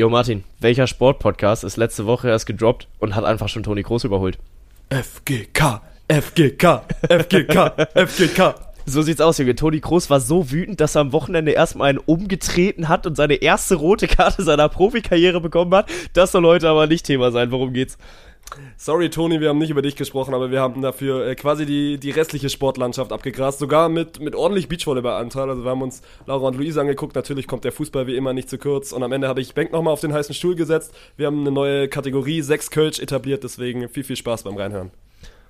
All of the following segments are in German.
Jo Martin, welcher Sportpodcast ist letzte Woche erst gedroppt und hat einfach schon Toni Groß überholt? FGK, FGK, FGK, FGK. So sieht's aus, Junge. Toni Kroos war so wütend, dass er am Wochenende erstmal einen umgetreten hat und seine erste rote Karte seiner Profikarriere bekommen hat. Das soll heute aber nicht Thema sein. Worum geht's? Sorry, Toni, wir haben nicht über dich gesprochen, aber wir haben dafür äh, quasi die, die restliche Sportlandschaft abgegrast. Sogar mit, mit ordentlich Beachvolleyball-Anteil. Also wir haben uns Laura und Luisa angeguckt. Natürlich kommt der Fußball wie immer nicht zu kurz. Und am Ende habe ich Bank nochmal auf den heißen Stuhl gesetzt. Wir haben eine neue Kategorie, 6 Kölsch etabliert. Deswegen viel, viel Spaß beim Reinhören.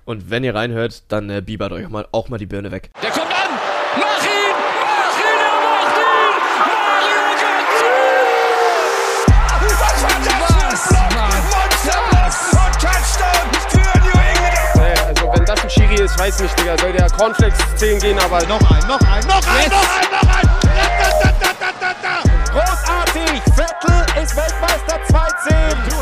Und wenn ihr reinhört, dann äh, biebert euch mal, auch mal die Birne weg. Der kommt an! Ist, weiß nicht, Digga. Soll der Cornflakes 10 gehen, aber noch Noch ein, noch ein, noch ein, noch ein, noch ein! Da, da, da, da, da, da. Großartig! Vettel ist Weltmeister 2-10! You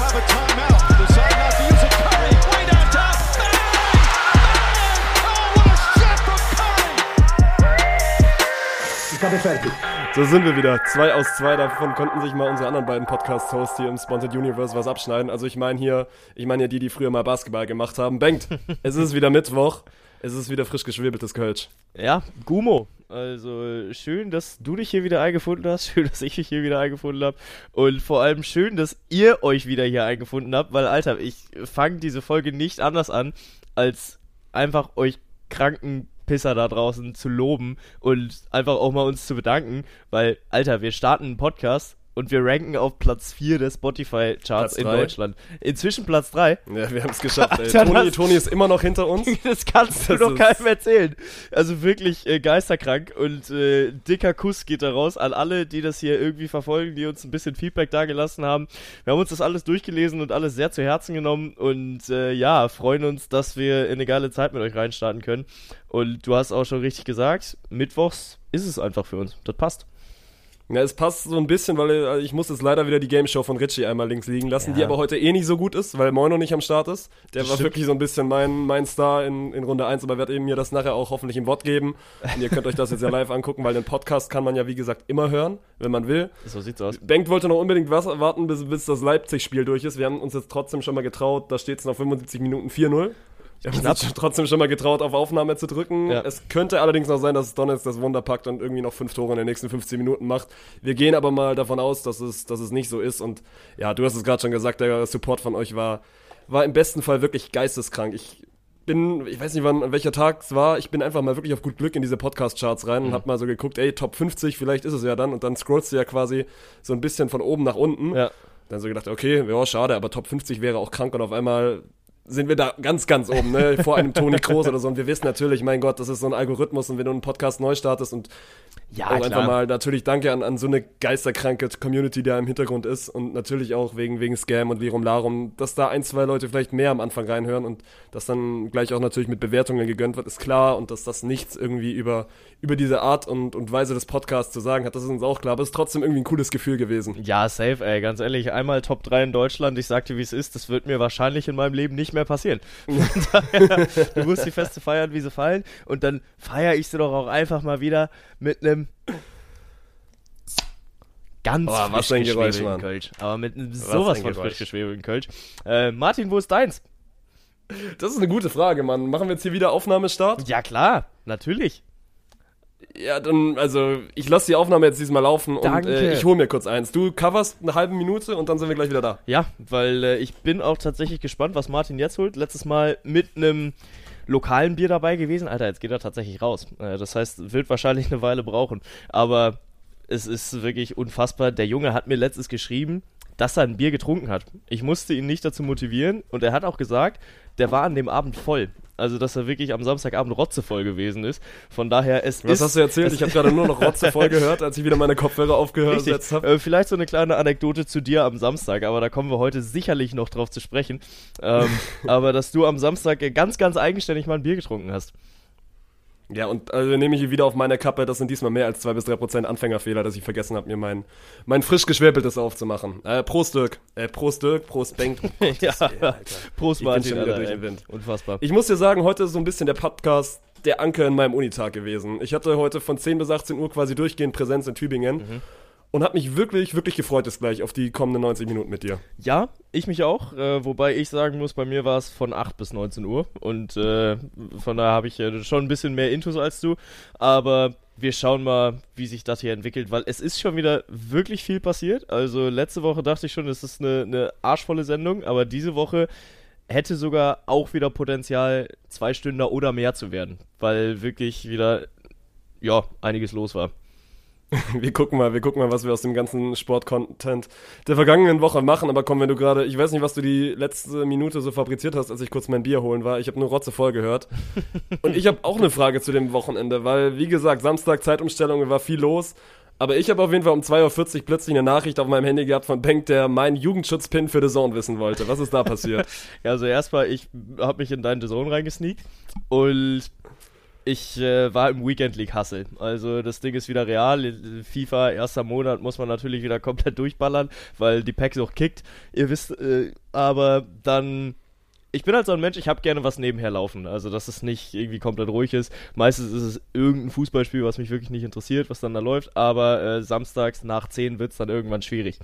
have a So sind wir wieder. Zwei aus zwei. Davon konnten sich mal unsere anderen beiden Podcast-Hosts hier im Sponsored Universe was abschneiden. Also ich meine hier, ich meine hier die, die früher mal Basketball gemacht haben. Bengt, es ist wieder Mittwoch. Es ist wieder frisch geschwebeltes Kölsch. Ja, Gumo. Also schön, dass du dich hier wieder eingefunden hast. Schön, dass ich mich hier wieder eingefunden habe. Und vor allem schön, dass ihr euch wieder hier eingefunden habt. Weil, Alter, ich fange diese Folge nicht anders an, als einfach euch kranken Pisser da draußen zu loben und einfach auch mal uns zu bedanken. Weil, Alter, wir starten einen Podcast und wir ranken auf Platz 4 der Spotify-Charts in drei. Deutschland. Inzwischen Platz 3. Ja, wir haben es geschafft. Ey. Toni, Toni ist immer noch hinter uns. Das kannst du Das doch ist- keinem erzählen. Also wirklich äh, geisterkrank und äh, dicker Kuss geht da raus an alle, die das hier irgendwie verfolgen, die uns ein bisschen Feedback dagelassen haben. Wir haben uns das alles durchgelesen und alles sehr zu Herzen genommen und äh, ja, freuen uns, dass wir in eine geile Zeit mit euch reinstarten können. Und du hast auch schon richtig gesagt, mittwochs ist es einfach für uns. Das passt. Ja, es passt so ein bisschen, weil äh, ich muss jetzt leider wieder die Game Show von Richie einmal links liegen lassen, Ja. die aber heute eh nicht so gut ist, weil Moino nicht am Start ist. Der war stimmt. wirklich so ein bisschen mein, mein Star in, in Runde 1, aber wird eben mir das nachher auch hoffentlich im Wort geben. Und ihr könnt euch das jetzt ja live angucken, weil den Podcast kann man ja wie gesagt immer hören, wenn man will. So sieht's aus. Bengt wollte noch unbedingt was warten, bis, bis das Leipzig-Spiel durch ist. Wir haben uns jetzt trotzdem schon mal getraut, da steht es nach 75 Minuten 4-0. Uns Knapp. jetzt trotzdem schon mal getraut, auf Aufnahme zu drücken. Ja. Es könnte allerdings noch sein, dass Donetsk das Wunder packt und irgendwie noch fünf Tore in den nächsten 15 Minuten macht. Wir gehen aber mal davon aus, dass es, dass es nicht so ist. Und ja, du hast es gerade schon gesagt, der Support von euch war, war im besten Fall wirklich geisteskrank. Ich bin, ich weiß nicht, wann, an welcher Tag es war, ich bin einfach mal wirklich auf gut Glück in diese Podcast-Charts rein Mhm. und hab mal so geguckt, ey, Top 50, vielleicht ist es ja dann. Und dann scrollst du ja quasi so ein bisschen von oben nach unten. Ja. Dann so gedacht, okay, ja, schade, aber Top 50 wäre auch krank und auf einmal sind wir da ganz, ganz oben, ne? Vor einem Toni Kroos oder so. Und wir wissen natürlich, mein Gott, das ist so ein Algorithmus. Und wenn du einen Podcast neu startest und Ja, auch einfach mal natürlich danke an, an so eine geisterkranke Community, die da im Hintergrund ist. Und natürlich auch wegen, wegen Scam und Lirum Larum, dass da ein, zwei Leute vielleicht mehr am Anfang reinhören und dass dann gleich auch natürlich mit Bewertungen gegönnt wird, ist klar. Und dass das nichts irgendwie über, über diese Art und, und Weise des Podcasts zu sagen hat, das ist uns auch klar, aber es ist trotzdem irgendwie ein cooles Gefühl gewesen. Ja, safe, ey, ganz ehrlich, einmal Top 3 in Deutschland, ich sagte, wie es ist, das wird mir wahrscheinlich in meinem Leben nicht mehr passieren. Von daher, du musst die Feste feiern, wie sie fallen, und dann feiere ich sie doch auch einfach mal wieder mit einem ganz Oh, was frisch geschwebelten. Kölsch. Aber mit einem sowas von frisch geschwebelten Kölsch. Äh, Martin, wo ist deins? Das ist eine gute Frage, Mann. Machen wir jetzt hier wieder Aufnahmestart? Ja, klar, natürlich. Ja, dann, also, ich lasse die Aufnahme jetzt diesmal laufen und Danke. äh, ich hole mir kurz eins. Du coverst eine halbe Minute und dann sind wir gleich wieder da. Ja, weil äh, ich bin auch tatsächlich gespannt, was Martin jetzt holt. Letztes Mal mit einem lokalen Bier dabei gewesen. Alter, jetzt geht er tatsächlich raus. Äh, das heißt, wird wahrscheinlich eine Weile brauchen. Aber es ist wirklich unfassbar. Der Junge hat mir letztens geschrieben, dass er ein Bier getrunken hat. Ich musste ihn nicht dazu motivieren und er hat auch gesagt, der war an dem Abend voll. Also, dass er wirklich am Samstagabend rotzevoll gewesen ist. Von daher, es Was ist... hast du erzählt? Ich habe gerade nur noch Rotze voll gehört, als ich wieder meine Kopfhörer Richtig. habe. Äh, vielleicht so eine kleine Anekdote zu dir am Samstag, aber da kommen wir heute sicherlich noch drauf zu sprechen. Ähm, aber dass du am Samstag ganz, ganz eigenständig mal ein Bier getrunken hast. Ja, und also nehme ich hier wieder auf meine Kappe, das sind diesmal mehr als 2 bis 3 Prozent Anfängerfehler, dass ich vergessen habe, mir mein, mein frisch geschwäbeltes aufzumachen. Äh, Prost Dirk. Äh, Prost Dirk, Prost Bengt. Oh Gott, ja, ey. Prost Martin, Alter, durch den Wind. Unfassbar. Ich muss dir sagen, heute ist so ein bisschen der Podcast der Anker in meinem Unitag gewesen. Ich hatte heute von 10 bis 18 Uhr quasi durchgehend Präsenz in Tübingen. Und habe mich wirklich, wirklich gefreut jetzt gleich auf die kommenden 90 Minuten mit dir. Ja, ich mich auch, äh, wobei ich sagen muss, bei mir war es von 8 bis 19 Uhr und äh, von daher habe ich äh, schon ein bisschen mehr Intus als du, aber wir schauen mal, wie sich das hier entwickelt, weil es ist schon wieder wirklich viel passiert. Also letzte Woche dachte ich schon, es ist eine, eine arschvolle Sendung, aber diese Woche hätte sogar auch wieder Potenzial, zwei Stunden oder mehr zu werden, weil wirklich wieder, ja, einiges los war. Wir gucken mal, wir gucken mal, was wir aus dem ganzen Sportcontent der vergangenen Woche machen. Aber komm, wenn du gerade, ich weiß nicht, was du die letzte Minute so fabriziert hast, als ich kurz mein Bier holen war. Ich habe nur Rotze voll gehört. Und ich habe auch eine Frage zu dem Wochenende, weil, wie gesagt, Samstag Zeitumstellung war viel los. Aber ich habe auf jeden Fall um 2.40 Uhr plötzlich eine Nachricht auf meinem Handy gehabt von Bank, der meinen Jugendschutzpin für The Zone wissen wollte. Was ist da passiert? Ja, also erstmal, ich habe mich in deinen The Zone reingesneakt und ich äh, war im Weekend League Hustle. Also das Ding ist wieder real. FIFA, erster Monat, muss man natürlich wieder komplett durchballern, weil die Packs auch kickt. Ihr wisst, äh, aber dann. Ich bin halt so ein Mensch, ich habe gerne was nebenher laufen. Also, dass es nicht irgendwie komplett ruhig ist. Meistens ist es irgendein Fußballspiel, was mich wirklich nicht interessiert, was dann da läuft. Aber äh, samstags nach 10 wird es dann irgendwann schwierig.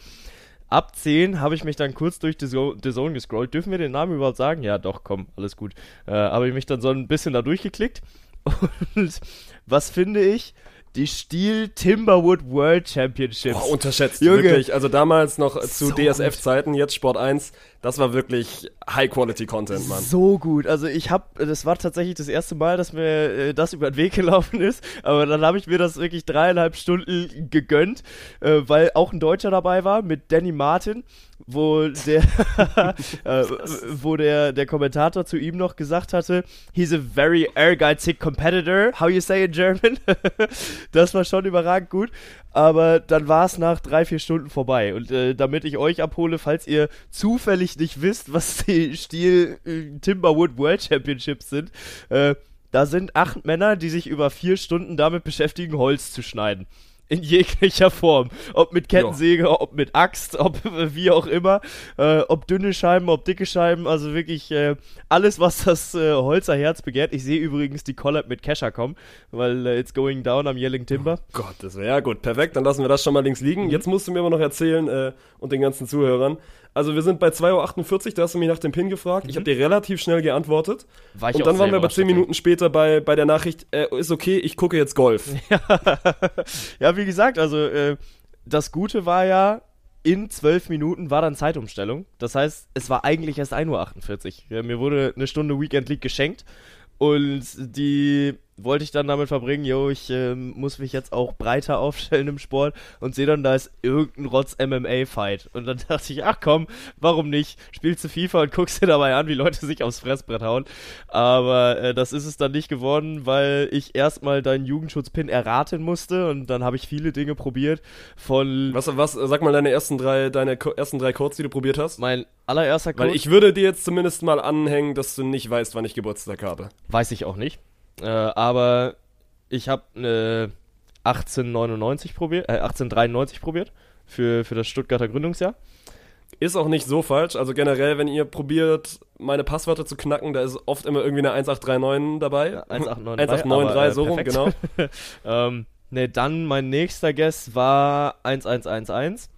Ab 10 habe ich mich dann kurz durch The Zone gescrollt. Dürfen wir den Namen überhaupt sagen? Ja, doch, komm, alles gut. Äh, habe ich mich dann so ein bisschen da durchgeklickt und was finde ich? Die Steel Timberwood World Championships. Boah, unterschätzt, Junge. wirklich. Also damals noch zu So DSF-Zeiten, jetzt Sport 1. Das war wirklich High-Quality-Content, Mann. So gut. Also ich habe, das war tatsächlich das erste Mal, dass mir äh, das über den Weg gelaufen ist. Aber dann habe ich mir das wirklich dreieinhalb Stunden gegönnt, äh, weil auch ein Deutscher dabei war mit Danny Martin, wo der, äh, wo der der Kommentator zu ihm noch gesagt hatte, he's a very ehrgeizig competitor. How you say in German? das war schon überragend gut. Aber dann war es nach drei, vier Stunden vorbei. Und äh, damit ich euch abhole, falls ihr zufällig nicht wisst, was die Stil äh, Timberwood World Championships sind, äh, da sind acht Männer, die sich über vier Stunden damit beschäftigen, Holz zu schneiden. In jeglicher Form. Ob mit Kettensäge, ob mit Axt, ob wie auch immer. Äh, ob dünne Scheiben, ob dicke Scheiben. Also wirklich äh, alles, was das äh, Holzer Herz begehrt. Ich sehe übrigens die Collab mit Kesha kommen, weil äh, it's going down am Yelling Timber. Gott, das wäre ja gut. Perfekt, dann lassen wir das schon mal links liegen. Jetzt musst du mir aber noch erzählen äh, und den ganzen Zuhörern. Also wir sind bei 2.48 Uhr, da hast du mich nach dem Pin gefragt. Ich habe dir relativ schnell geantwortet. War ich und dann waren wir aber überrascht, 10 Minuten später bei, bei der Nachricht, äh, ist okay, ich gucke jetzt Golf. ja, wie gesagt, also äh, das Gute war ja, in zwölf Minuten war dann Zeitumstellung. Das heißt, es war eigentlich erst 1.48 Uhr. Ja, mir wurde eine Stunde Weekend League geschenkt und die wollte ich dann damit verbringen, yo, ich ähm, muss mich jetzt auch breiter aufstellen im Sport und sehe dann, da ist irgendein Rotz MMA-Fight. Und dann dachte ich, ach komm, warum nicht? Spielst du FIFA und guckst dir dabei an, wie Leute sich aufs Fressbrett hauen. Aber äh, das ist es dann nicht geworden, weil ich erstmal deinen Jugendschutzpin erraten musste und dann habe ich viele Dinge probiert. Von Was, was, sag mal deine ersten drei, deine ersten drei Codes, die du probiert hast. mein allererster Code Weil ich würde dir jetzt zumindest mal anhängen, dass du nicht weißt, wann ich Geburtstag habe. weiß ich auch nicht. Äh, aber ich habe eine 1899 probiert, äh, 1893 probiert für, für das Stuttgarter Gründungsjahr. Ist auch nicht so falsch. Also generell, wenn ihr probiert, meine Passwörter zu knacken, da ist oft immer irgendwie eine 1839 dabei. 1893, 1893, aber, äh, so rum, genau. perfekt. ähm, ne, dann mein nächster Guess war 1111.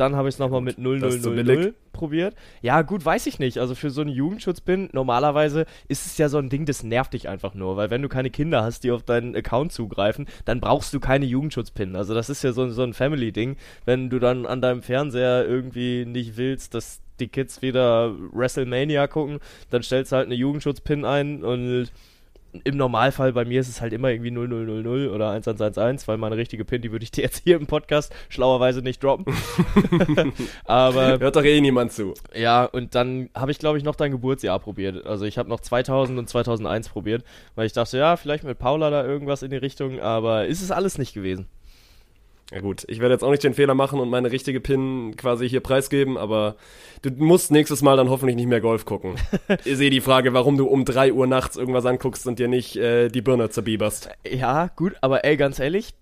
Dann habe ich es nochmal mit das ist zu billig. 0000 probiert. Ja, gut, weiß ich nicht. Also für so einen Jugendschutzpin, normalerweise ist es ja so ein Ding, das nervt dich einfach nur. Weil wenn du keine Kinder hast, die auf deinen Account zugreifen, dann brauchst du keine Jugendschutzpin. Also das ist ja so, so ein Family-Ding. Wenn du dann an deinem Fernseher irgendwie nicht willst, dass die Kids wieder WrestleMania gucken, dann stellst du halt eine Jugendschutzpin ein und im Normalfall bei mir ist es halt immer irgendwie 0000 oder 1111, weil meine richtige PIN, die würde ich dir jetzt hier im Podcast schlauerweise nicht droppen. Aber Hört doch eh niemand zu. ja, und dann habe ich glaube ich noch dein Geburtsjahr probiert. Also ich habe noch 2000 und 2001 probiert, weil ich dachte, ja, vielleicht mit Paula da irgendwas in die Richtung, aber ist es alles nicht gewesen. Ja gut, ich werde jetzt auch nicht den Fehler machen und meine richtige PIN quasi hier preisgeben, aber du musst nächstes Mal dann hoffentlich nicht mehr Golf gucken. ich sehe die Frage, warum du um 3 Uhr nachts irgendwas anguckst und dir nicht äh, die Birne zerbieberst. Ja, gut, aber ey, ganz ehrlich,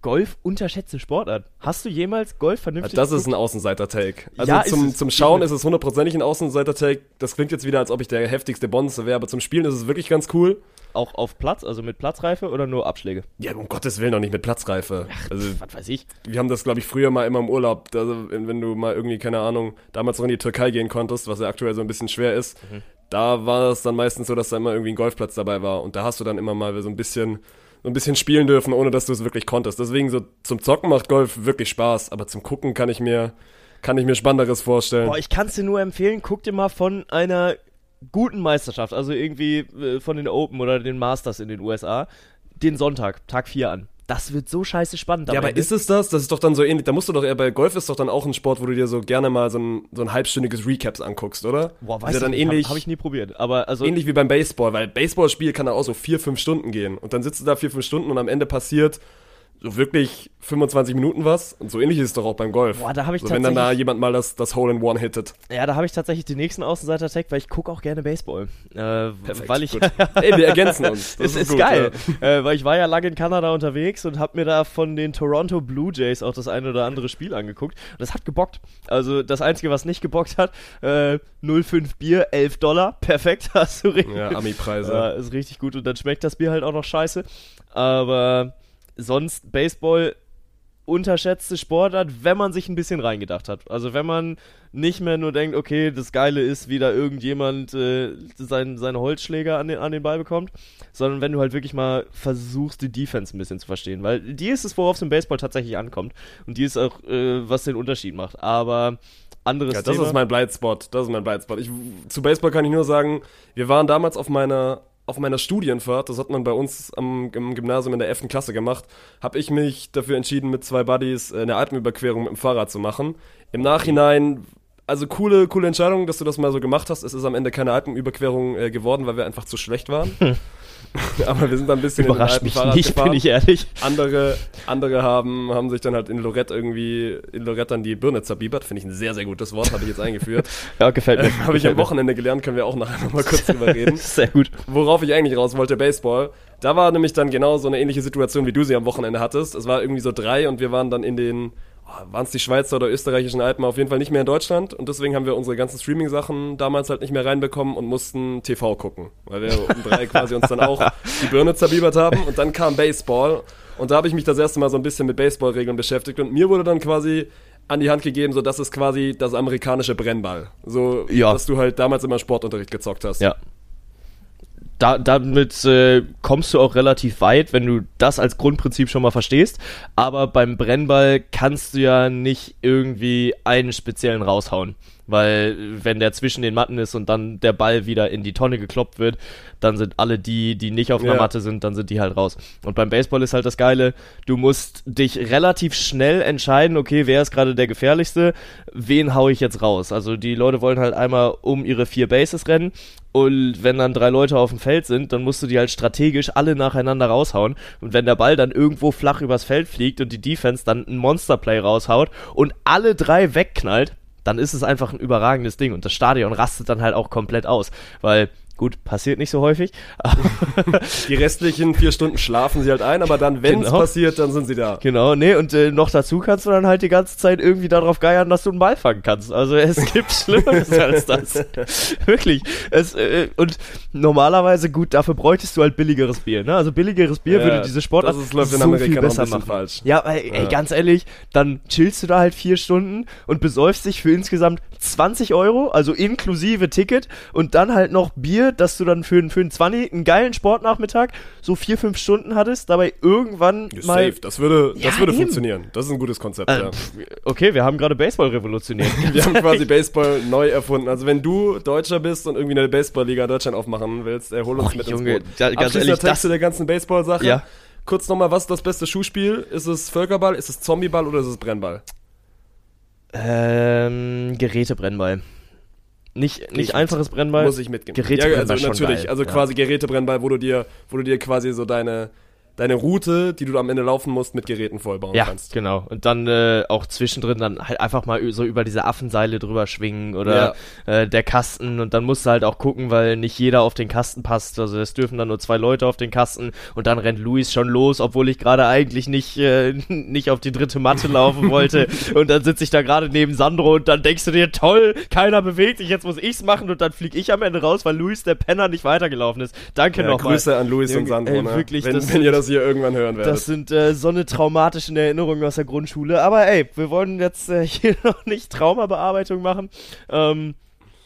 Golf unterschätzte Sportart. Hast du jemals Golf vernünftig Das ist ein Außenseiter-Take. Also Ja, zum, zum Schauen ist es hundertprozentig ein Außenseiter-Take. Das klingt jetzt wieder, als ob ich der heftigste Bonze wäre, aber zum Spielen ist es wirklich ganz cool. auch auf Platz, also mit Platzreife oder nur Abschläge? Ja, um Gottes Willen auch nicht mit Platzreife. Also Was weiß ich. wir haben das, glaube ich, früher mal immer im Urlaub, also, wenn wenn du mal irgendwie, keine Ahnung, damals noch in die Türkei gehen konntest, was ja aktuell so ein bisschen schwer ist, Mhm. da war es dann meistens so, dass da immer irgendwie ein Golfplatz dabei war. Und da hast du dann immer mal so ein bisschen, so ein bisschen spielen dürfen, ohne dass du es wirklich konntest. Deswegen so zum Zocken macht Golf wirklich Spaß, aber zum Gucken kann ich mir, kann ich mir Spannenderes vorstellen. Boah, ich kann es dir nur empfehlen, guck dir mal von einer guten Meisterschaft, also irgendwie äh, von den Open oder den Masters in den USA, den Sonntag, Tag 4 an. Das wird so scheiße spannend. Ja, aber Ende. ist es das? Das ist doch dann so ähnlich. Da musst du doch eher bei Golf ist doch dann auch ein Sport, wo du dir so gerne mal so ein, so ein halbstündiges Recaps anguckst, oder? Boah, ist weiß ja dann ich ähnlich, Habe hab ich nie probiert. Aber also, ähnlich wie beim Baseball, weil Baseballspiel kann da auch so vier, fünf Stunden gehen. Und dann sitzt du da vier, fünf Stunden und am Ende passiert so wirklich 25 Minuten was. Und so ähnlich ist es doch auch beim Golf. Boah, da hab ich so, Wenn dann da tatsächlich- jemand mal das, das Hole in One hittet. ja, da habe ich tatsächlich den nächsten Außenseiter-Tag, weil ich gucke auch gerne Baseball. Äh, weil ich. Ey, wir ergänzen uns. Das Es ist, gut, geil, ja. äh, weil ich war ja lange in Kanada unterwegs und habe mir da von den Toronto Blue Jays auch das eine oder andere Spiel angeguckt. Und das hat gebockt. Also das Einzige, was nicht gebockt hat, äh, 0,5 Bier, 11 Dollar, perfekt, hast du recht. Ja, Ami-Preise. Ja, ist richtig gut und dann schmeckt das Bier halt auch noch scheiße. Aber sonst Baseball unterschätzte Sportart, wenn man sich ein bisschen reingedacht hat. Also wenn man nicht mehr nur denkt, okay, das Geile ist, wie da irgendjemand äh, sein, seine Holzschläger an den, an den Ball bekommt, sondern wenn du halt wirklich mal versuchst, die Defense ein bisschen zu verstehen. Weil die ist es, worauf es im Baseball tatsächlich ankommt. Und die ist auch, äh, was den Unterschied macht. Aber anderes Ja, das Thema. ist mein Blightspot. Das ist mein Blightspot. Ich, zu Baseball kann ich nur sagen, wir waren damals auf meiner auf meiner Studienfahrt, das hat man bei uns am, im Gymnasium in der 11. Klasse gemacht, habe ich mich dafür entschieden, mit zwei Buddies äh, eine Alpenüberquerung mit dem Fahrrad zu machen. Im Nachhinein, also coole, coole Entscheidung, dass du das mal so gemacht hast. Es ist am Ende keine Alpenüberquerung äh, geworden, weil wir einfach zu schlecht waren. Aber wir sind dann ein bisschen Überrascht mich Fahrrad nicht, gefahren. bin ich ehrlich. Andere, andere haben, haben sich dann halt in Lorette irgendwie, in Lorette dann die Birne zerbiebert. Finde ich ein sehr, sehr gutes Wort, habe ich jetzt eingeführt. Ja, gefällt mir. habe ich am. Wochenende gelernt, können wir auch nachher nochmal kurz drüber reden. Sehr gut. Worauf ich eigentlich raus wollte, Baseball. Da war nämlich dann genau so eine ähnliche Situation, wie du sie am Wochenende hattest. Es war irgendwie so drei und wir waren dann in den, waren es die Schweizer oder österreichischen Alpen, auf jeden Fall nicht mehr in Deutschland. Und deswegen haben wir unsere ganzen Streaming-Sachen damals halt nicht mehr reinbekommen und mussten TV gucken. Weil wir um drei quasi uns dann auch die Birne zerbiebert haben. Und dann kam Baseball. Und da habe ich mich das erste Mal so ein bisschen mit Baseballregeln beschäftigt. Und mir wurde dann quasi an die Hand gegeben, so das ist quasi das amerikanische Brennball. So, Ja. dass du halt damals immer Sportunterricht gezockt hast. Ja. Da, damit äh, kommst du auch relativ weit, wenn du das als Grundprinzip schon mal verstehst. Aber beim Brennball kannst du ja nicht irgendwie einen speziellen raushauen. Weil wenn der zwischen den Matten ist und dann der Ball wieder in die Tonne gekloppt wird, dann sind alle die, die nicht auf einer Ja. Matte sind, dann sind die halt raus. Und beim Baseball ist halt das Geile, du musst dich relativ schnell entscheiden, okay, wer ist gerade der gefährlichste, wen hau ich jetzt raus. Also die Leute wollen halt einmal um ihre vier Bases rennen und wenn dann drei Leute auf dem Feld sind, dann musst du die halt strategisch alle nacheinander raushauen. Und wenn der Ball dann irgendwo flach übers Feld fliegt und die Defense dann ein Monsterplay raushaut und alle drei wegknallt, dann ist es einfach ein überragendes Ding. Und das Stadion rastet dann halt auch komplett aus. Weil, gut, passiert nicht so häufig. Die restlichen vier Stunden schlafen sie halt ein, aber dann, wenn es Genau. passiert, dann sind sie da. Genau, nee, und äh, noch dazu kannst du dann halt die ganze Zeit irgendwie darauf geiern, dass du einen Ball fangen kannst. Also es gibt Schlimmeres als das. Wirklich. Es, äh, und normalerweise, gut, dafür bräuchtest du halt billigeres Bier. Ne? Also billigeres Bier Ja, würde diese Sportart das ist, läuft in so Amerika viel besser machen. falsch. Ja, ey, ey, ganz ehrlich, dann chillst du da halt vier Stunden und besäufst dich für insgesamt 20 Euro, also inklusive Ticket und dann halt noch Bier, dass du dann für, für einen 20 einen geilen Sportnachmittag so vier, fünf Stunden hattest, dabei irgendwann mal... Safe, das würde, das Ja, würde eben. funktionieren. Das ist ein gutes Konzept, Äh, ja. okay, wir haben gerade Baseball revolutioniert. Wir haben quasi Baseball neu erfunden. Also wenn du Deutscher bist und irgendwie eine Baseballliga Deutschland aufmachen willst, äh, hol uns Och, mit Junge, ins Boot. da- ganz ehrlich, Text das- zu der ganzen Baseball-Sache. Ja. Kurz nochmal, was ist das beste Schuhspiel? Ist es Völkerball, ist es Zombieball oder ist es Brennball? ähm, Gerätebrennball. Nicht, nicht mit. einfaches Brennball. Muss ich mitgehen. Gerätebrennball ja, also natürlich, geil. also quasi Gerätebrennball, wo du dir, wo du dir quasi so deine deine Route, die du am Ende laufen musst, mit Geräten vollbauen Ja, kannst. genau. Und dann äh, auch zwischendrin dann halt einfach mal so über diese Affenseile drüber schwingen oder äh, der Kasten und dann musst du halt auch gucken, weil nicht jeder auf den Kasten passt. Also es dürfen dann nur zwei Leute auf den Kasten und dann rennt Luis schon los, obwohl ich gerade eigentlich nicht, äh, nicht auf die dritte Matte laufen wollte. und dann sitze ich da gerade neben Sandro und dann denkst du dir, toll, keiner bewegt sich, jetzt muss ich's machen und dann flieg ich am Ende raus, weil Luis der Penner nicht weitergelaufen ist. Danke Ja, nochmal. Grüße an Luis und Sandro, ne? wirklich, wenn, das wenn ihr sind- das hier irgendwann hören werdet. Das sind äh, so eine traumatischen Erinnerungen aus der Grundschule. Aber ey, wir wollen jetzt äh, hier noch nicht Traumabearbeitung machen. Ähm,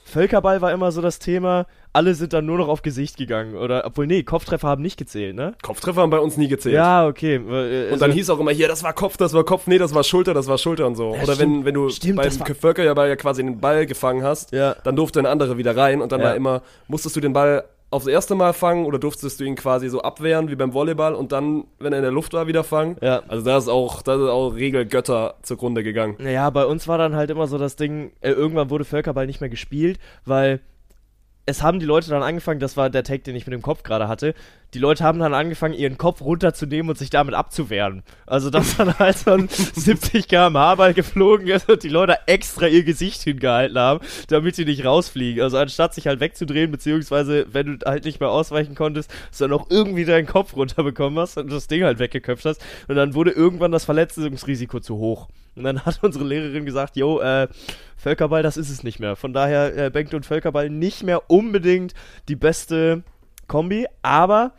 Völkerball war immer so das Thema. Alle sind dann nur noch auf Gesicht gegangen. Oder, obwohl, nee, Kopftreffer haben nicht gezählt, ne? Kopftreffer haben bei uns nie gezählt. Ja, okay. Äh, Und dann hieß auch immer hier, das war Kopf, das war Kopf, nee, das war Schulter, das war Schulter und so. Ja, Oder stimmt. wenn, wenn du Stimmt, beim Völkerball ja quasi den Ball gefangen hast, Ja. dann durfte ein anderer wieder rein und dann Ja. war immer, musstest du den Ball aufs erste Mal fangen oder durftest du ihn quasi so abwehren wie beim Volleyball und dann, wenn er in der Luft war, wieder fangen. Ja. Also da ist auch, da ist auch Regelgötter zugrunde gegangen. Naja, bei uns war dann halt immer so das Ding, äh, irgendwann wurde Völkerball nicht mehr gespielt, weil es haben die Leute dann angefangen, das war der Take, den ich mit dem Kopf gerade hatte, die Leute haben dann angefangen, ihren Kopf runterzunehmen und sich damit abzuwehren. Also, dass dann halt so ein 70 km/h Ball geflogen ist und die Leute extra ihr Gesicht hingehalten haben, damit die nicht rausfliegen. Also, anstatt sich halt wegzudrehen, beziehungsweise, wenn du halt nicht mehr ausweichen konntest, dass du dann auch irgendwie deinen Kopf runterbekommen hast und das Ding halt weggeköpft hast. Und dann wurde irgendwann das Verletzungsrisiko zu hoch. Und dann hat unsere Lehrerin gesagt, jo, äh, Völkerball, das ist es nicht mehr. Von daher, äh, Bengt und Völkerball nicht mehr unbedingt die beste Kombi, aber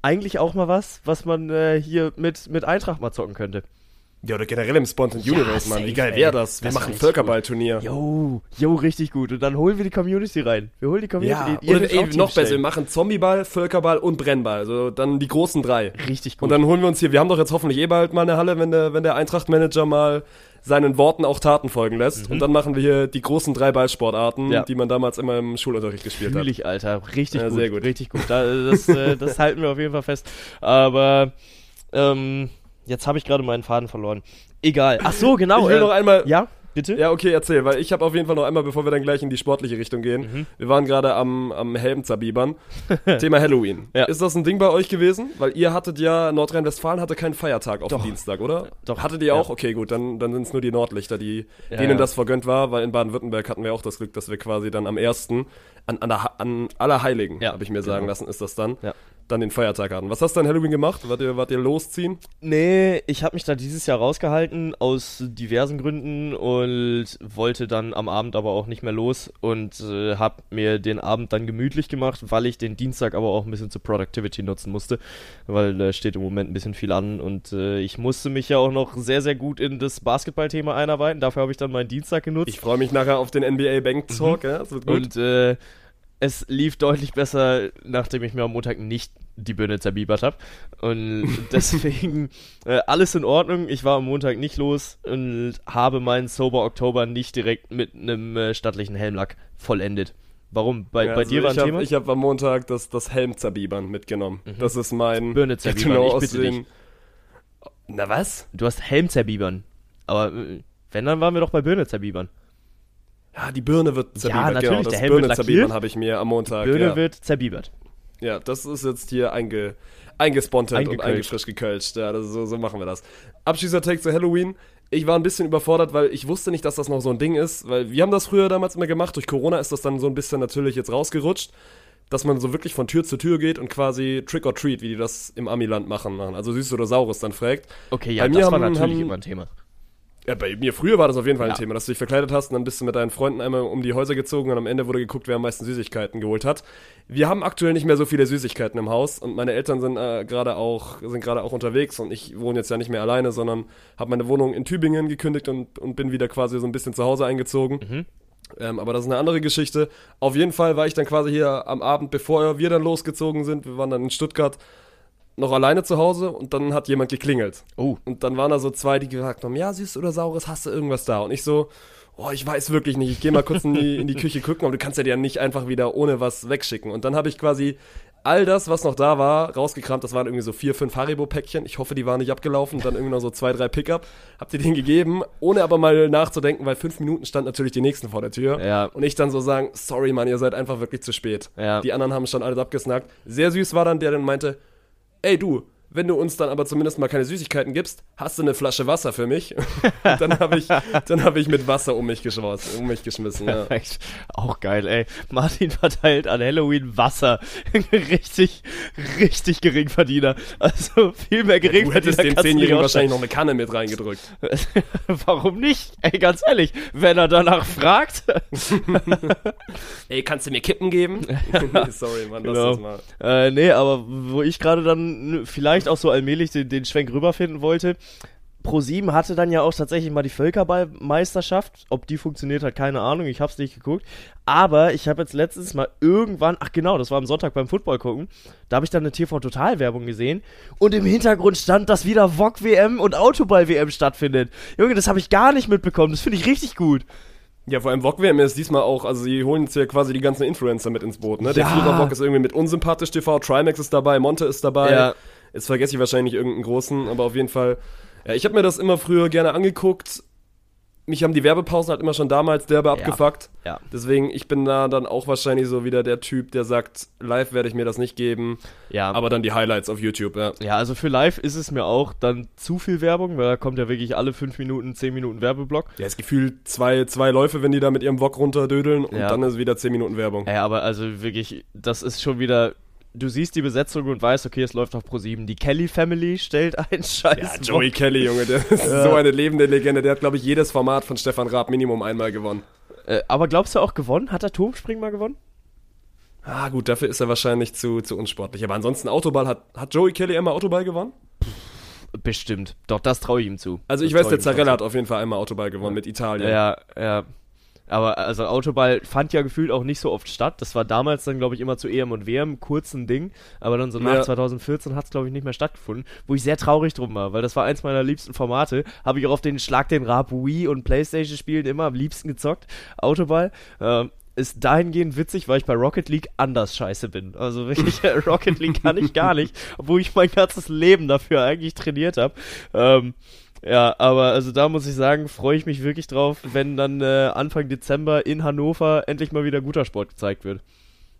eigentlich auch mal was, was man äh, hier mit, mit Eintracht mal zocken könnte. Ja, oder generell im Spontan Universe, Mann. Wie geil wäre das? Wir Das machen ein Völkerballturnier. Jo, jo, richtig gut. Und dann holen wir die Community rein. Wir holen die Community. Ja, Ihr oder ey, Teams noch besser, wir machen Zombieball, Völkerball und Brennball. Also dann die großen drei. Richtig gut. Und dann holen wir uns hier, wir haben doch jetzt hoffentlich eh bald mal eine Halle, wenn der, wenn der Eintracht-Manager mal seinen Worten auch Taten folgen lässt. Und dann machen wir hier die großen drei Ballsportarten, Mhm. Ja. die man damals immer im Schulunterricht gespielt hat. Fühl ich, Alter. Richtig Ja, gut. sehr gut. Richtig gut. Da, das, äh, das halten wir auf jeden Fall fest. Aber ähm, jetzt habe ich gerade meinen Faden verloren. Egal. Ach so, genau. Ich will äh, noch einmal, Ja, bitte? Ja, okay, erzähl, weil ich habe auf jeden Fall noch einmal, bevor wir dann gleich in die sportliche Richtung gehen, Mhm. wir waren gerade am, am Helm zerbibern. Thema Halloween. Ja. Ist das ein Ding bei euch gewesen? Weil ihr hattet ja, Nordrhein-Westfalen hatte keinen Feiertag auf Doch. dem Dienstag, oder? Doch. Hattet ihr Ja. auch? Okay, gut, dann, dann sind es nur die Nordlichter, die, Ja, denen das vergönnt war, weil in Baden-Württemberg hatten wir auch das Glück, dass wir quasi dann am ersten an, an, an Allerheiligen, Ja, habe ich mir sagen genau. lassen, ist das dann, Ja. Dann den Feiertag hatten. Was hast du an Halloween gemacht? Wart ihr, wart ihr losziehen? Nee, ich habe mich da dieses Jahr rausgehalten aus diversen Gründen und wollte dann am Abend aber auch nicht mehr los und äh, habe mir den Abend dann gemütlich gemacht, weil ich den Dienstag aber auch ein bisschen zur Productivity nutzen musste, weil da steht im Moment ein bisschen viel an und äh, ich musste mich ja auch noch sehr, sehr gut in das Basketballthema einarbeiten. Dafür habe ich dann meinen Dienstag genutzt. Ich freue mich nachher auf den NBA Bank Talk, ja, das wird gut. Und äh, es lief deutlich besser, nachdem ich mir am Montag nicht die Birne zerbiebert habe. Und deswegen äh, alles in Ordnung. Ich war am Montag nicht los und habe meinen Sober Oktober nicht direkt mit einem äh, stattlichen Helmlack vollendet. Warum? Bei, Ja, bei also dir war ein ich hab, Thema? Mhm. Ich habe am Montag das, das Helm zerbibern mitgenommen. Das ist mein Birne zerbiebern, Genau ich bitte aussehen. Na was? du hast Helm zerbiebern. Aber äh, wenn, dann waren wir doch bei Birne zerbiebern. Ja, die Birne wird zerbiebert. natürlich, genau, das der Helm wird Birne zerbiebern habe ich mir am Montag. Birne ja. wird zerbiebert. ja, das ist jetzt hier einge, eingespontet und eingefrisch gekölscht. Ja, das so, so machen wir das. Abschließer-Take zu Halloween. Ich war ein bisschen überfordert, weil ich wusste nicht, dass das noch so ein Ding ist, weil wir haben das früher damals immer gemacht. Durch Corona ist das dann so ein bisschen natürlich jetzt rausgerutscht, dass man so wirklich von Tür zu Tür geht und quasi Trick or Treat, wie die das im Amiland machen, machen. Also süß oder saures dann fragt. Okay, ja, Bei mir das war haben- natürlich haben- immer ein Thema. Ja, bei mir früher war das auf jeden Fall ein Ja. Thema, dass du dich verkleidet hast und dann bist du mit deinen Freunden einmal um die Häuser gezogen und am Ende wurde geguckt, wer am meisten Süßigkeiten geholt hat. Wir haben aktuell nicht mehr so viele Süßigkeiten im Haus und meine Eltern sind äh, gerade auch sind gerade auch unterwegs und ich wohne jetzt ja nicht mehr alleine, sondern habe meine Wohnung in Tübingen gekündigt und, und bin wieder quasi so ein bisschen zu Hause eingezogen. Ähm, aber das ist eine andere Geschichte. Auf jeden Fall war ich dann quasi hier am Abend, bevor wir dann losgezogen sind, wir waren dann in Stuttgart, noch alleine zu Hause und dann hat jemand geklingelt. Oh. Und dann waren da so zwei, die gesagt haben, ja, süß oder saures, hast du irgendwas da? Und ich so, oh, ich weiß wirklich nicht, ich gehe mal kurz in die, in die Küche gucken, aber du kannst ja dir nicht einfach wieder ohne was wegschicken. Und dann habe ich quasi all das, was noch da war, rausgekramt. Das waren irgendwie so vier, fünf Haribo-Päckchen. Ich hoffe, die waren nicht abgelaufen. Dann irgendwie noch so zwei, drei Pickup. Hab dir den gegeben, ohne aber mal nachzudenken, weil fünf Minuten stand natürlich die nächsten vor der Tür. Ja. Und ich dann so sagen, sorry, Mann, ihr seid einfach wirklich zu spät. Ja. Die anderen haben schon alles abgesnackt. Sehr süß war dann der, der meinte, ey du, wenn du uns dann aber zumindest mal keine Süßigkeiten gibst, hast du eine Flasche Wasser für mich? Und dann habe ich, dann habe ich mit Wasser um mich geschmissen. Um mich geschmissen ja. Echt, auch geil, ey. Martin verteilt an Halloween Wasser. richtig, richtig Geringverdiener. Also viel mehr Du Geringverdiener. hättest dem du Zehnjährigen wahrscheinlich noch eine Kanne mit reingedrückt. Warum nicht? Ey, ganz ehrlich, wenn er danach fragt. Ey, kannst du mir Kippen geben? Sorry, Mann, lass Genau. das mal. Äh, nee, aber wo ich gerade dann vielleicht auch so allmählich den, den Schwenk rüberfinden wollte. Pro7 hatte dann ja auch tatsächlich mal die Völkerballmeisterschaft. Ob die funktioniert hat, keine Ahnung. Ich hab's nicht geguckt. Aber ich habe jetzt letztens mal irgendwann, ach genau, das war am Sonntag beim Football gucken. Da habe ich dann eine TV-Total-Werbung gesehen. Und im Hintergrund stand, dass wieder VOG-WM und Autoball-WM stattfindet. Junge, das habe ich gar nicht mitbekommen. Das finde ich richtig gut. Ja, vor allem VOG-WM ist diesmal auch, also sie holen jetzt ja quasi die ganzen Influencer mit ins Boot, ne? Der Ja. Vierer-VOG ist irgendwie mit unsympathisch TV, Trimax ist dabei, Monte ist dabei. Ja. Jetzt vergesse ich wahrscheinlich irgendeinen großen, aber auf jeden Fall. Ja, ich habe mir das immer früher gerne angeguckt. Mich haben die Werbepausen halt immer schon damals derbe Ja. abgefuckt. Ja. Deswegen, ich bin da dann auch wahrscheinlich so wieder der Typ, der sagt, live werde ich mir das nicht geben, Ja. aber dann die Highlights auf YouTube, ja. Ja, also für live ist es mir auch dann zu viel Werbung, weil da kommt ja wirklich alle 5 Minuten, 10 Minuten Werbeblock. Ja, es gefühlt zwei, zwei Läufe, wenn die da mit ihrem Wok runterdödeln und Ja. dann ist wieder 10 Minuten Werbung. Ja, aber also wirklich, das ist schon wieder. Du siehst die Besetzung und weißt, okay, es läuft auf Pro7. Die Kelly Family stellt einen Scheiß. Ja, Joey Kelly, Junge, der ist so eine lebende Legende. Der hat, glaube ich, jedes Format von Stefan Raab Minimum einmal gewonnen. Äh, aber glaubst du auch gewonnen? Hat der Turmspringen mal gewonnen? Ah, gut, dafür ist er wahrscheinlich zu, zu unsportlich. Aber ansonsten Autoball, hat, hat Joey Kelly einmal Autoball gewonnen? Bestimmt. Doch, das traue ich ihm zu. Also ich Das weiß, der Zarella hat auf jeden Fall einmal Autoball gewonnen mit Italien. Ja, ja. Aber also Autoball fand ja gefühlt auch nicht so oft statt. Das war damals dann, glaube ich, immer zu EM und WM kurz ein Ding. Aber dann so nach Ja. 2014 hat es, glaube ich, nicht mehr stattgefunden. Wo ich sehr traurig drum war, weil das war eins meiner liebsten Formate. Habe ich auch auf den Schlag den Rab Wii und Playstation Spielen immer am liebsten gezockt. Autoball. Ähm, ist dahingehend witzig, weil ich bei Rocket League anders scheiße bin. Also wirklich, Rocket League kann ich gar nicht, obwohl ich mein ganzes Leben dafür eigentlich trainiert habe. Ähm, ja, aber also da muss ich sagen, freue ich mich wirklich drauf, wenn dann äh, Anfang Dezember in Hannover endlich mal wieder guter Sport gezeigt wird.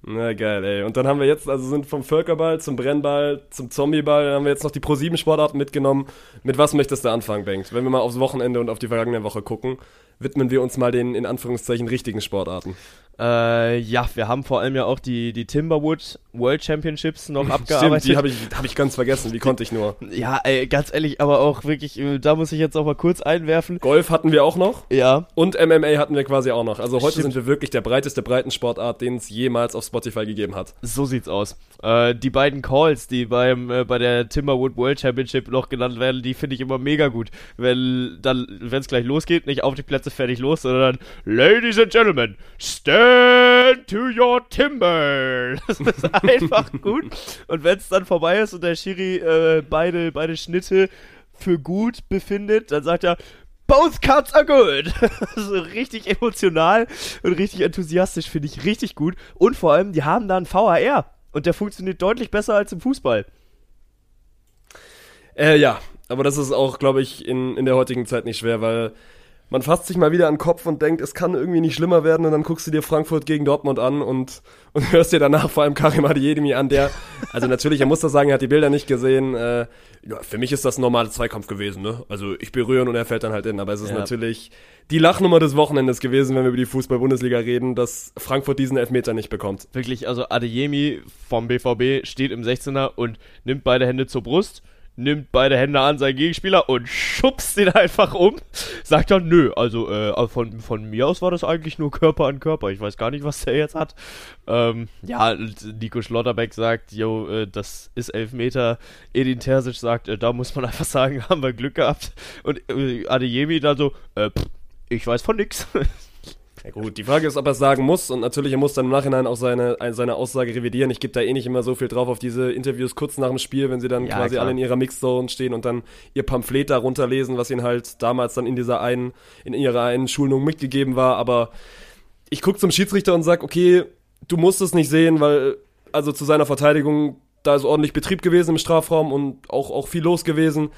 Na geil, ey. Und dann haben wir jetzt, also sind vom Völkerball zum Brennball zum Zombieball, dann haben wir jetzt noch die Pro-7-Sportarten mitgenommen. Mit was möchtest du anfangen, Bengt? Wenn wir mal aufs Wochenende und auf die vergangene Woche gucken, widmen wir uns mal den in Anführungszeichen richtigen Sportarten. Äh, ja, wir haben vor allem ja auch die, die Timberwood World Championships noch Stimmt, abgearbeitet. die habe ich, hab ich ganz vergessen. Wie konnte ich nur? ja, ey, ganz ehrlich, aber auch wirklich, äh, da muss ich jetzt auch mal kurz einwerfen. Golf hatten wir auch noch. Ja, Und MMA hatten wir quasi auch noch. Also heute Stimmt. sind wir wirklich der breiteste Breitensportart, den es jemals auf Spotify gegeben hat. So sieht's aus. Äh, die beiden Calls, die beim äh, bei der Timberwood World Championship noch genannt werden, die finde ich immer mega gut. Wenn es gleich losgeht, nicht auf die Plätze fertig los, sondern Ladies and Gentlemen, stand to your timber. Das ist einfach gut. Und wenn es dann vorbei ist und der Schiri äh, beide beide Schnitte für gut befindet, dann sagt er Both cuts are good. so richtig emotional und richtig enthusiastisch, finde ich richtig gut. Und vor allem, die haben da einen VAR. Und der funktioniert deutlich besser als im Fußball. Äh, ja, aber das ist auch, glaube ich, in, in der heutigen Zeit nicht schwer, weil man fasst sich mal wieder an den Kopf und denkt, es kann irgendwie nicht schlimmer werden und dann guckst du dir Frankfurt gegen Dortmund an und, und hörst dir danach vor allem Karim Adeyemi an, der, also natürlich, er muss das sagen, er hat die Bilder nicht gesehen, äh, ja, für mich ist das ein normaler Zweikampf gewesen, ne? Also ich berühren und er fällt dann halt in, aber es ist Ja. natürlich die Lachnummer des Wochenendes gewesen, wenn wir über die Fußball-Bundesliga reden, dass Frankfurt diesen Elfmeter nicht bekommt. Wirklich, also Adeyemi vom BVB steht im 16er und nimmt beide Hände zur Brust, nimmt beide Hände an seinen Gegenspieler und schubst ihn einfach um. Sagt dann, nö, also äh, von, von mir aus war das eigentlich nur Körper an Körper. Ich weiß gar nicht, was der jetzt hat. Ähm, ja, Nico Schlotterbeck sagt, jo, äh, das ist Elfmeter. Edin Terzic sagt, äh, da muss man einfach sagen, haben wir Glück gehabt. Und äh, Adeyemi dann so, äh, pff, ich weiß von nix. Ja gut, die Frage ist, ob er es sagen muss und natürlich, er muss dann im Nachhinein auch seine, ein- seine Aussage revidieren. Ich gebe da eh nicht immer so viel drauf auf diese Interviews kurz nach dem Spiel, wenn sie dann Ja, quasi klar. alle in ihrer Mixzone stehen und dann ihr Pamphlet da runterlesen, was ihnen halt damals dann in dieser einen, in ihrer einen Schulung mitgegeben war. Aber ich gucke zum Schiedsrichter und sag, okay, du musst es nicht sehen, weil, also zu seiner Verteidigung, da ist ordentlich Betrieb gewesen im Strafraum und auch, auch viel los gewesen.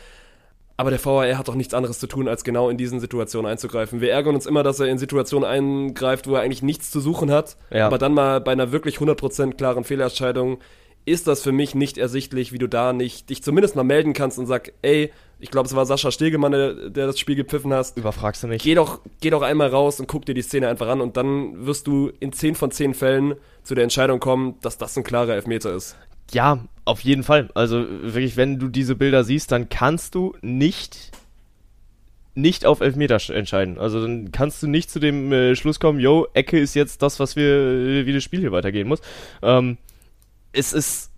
Aber der VAR hat doch nichts anderes zu tun, als genau in diesen Situationen einzugreifen. Wir ärgern uns immer, dass er in Situationen eingreift, wo er eigentlich nichts zu suchen hat. Ja. Aber dann mal bei einer wirklich 100% klaren Fehlentscheidung ist das für mich nicht ersichtlich, wie du da nicht dich zumindest mal melden kannst und sag, ey, ich glaube, es war Sascha Stegemann, der, der das Spiel gepfiffen hast. Überfragst du nicht. Geh doch, geh doch einmal raus und guck dir die Szene einfach an und dann wirst du in 10 von 10 Fällen zu der Entscheidung kommen, dass das ein klarer Elfmeter ist. Ja, auf jeden Fall. Also wirklich, wenn du diese Bilder siehst, dann kannst du nicht nicht auf Elfmeter sch- entscheiden. Also dann kannst du nicht zu dem äh, Schluss kommen, yo, Ecke ist jetzt das, was wir, äh, wie das Spiel hier weitergehen muss. Ähm, es ist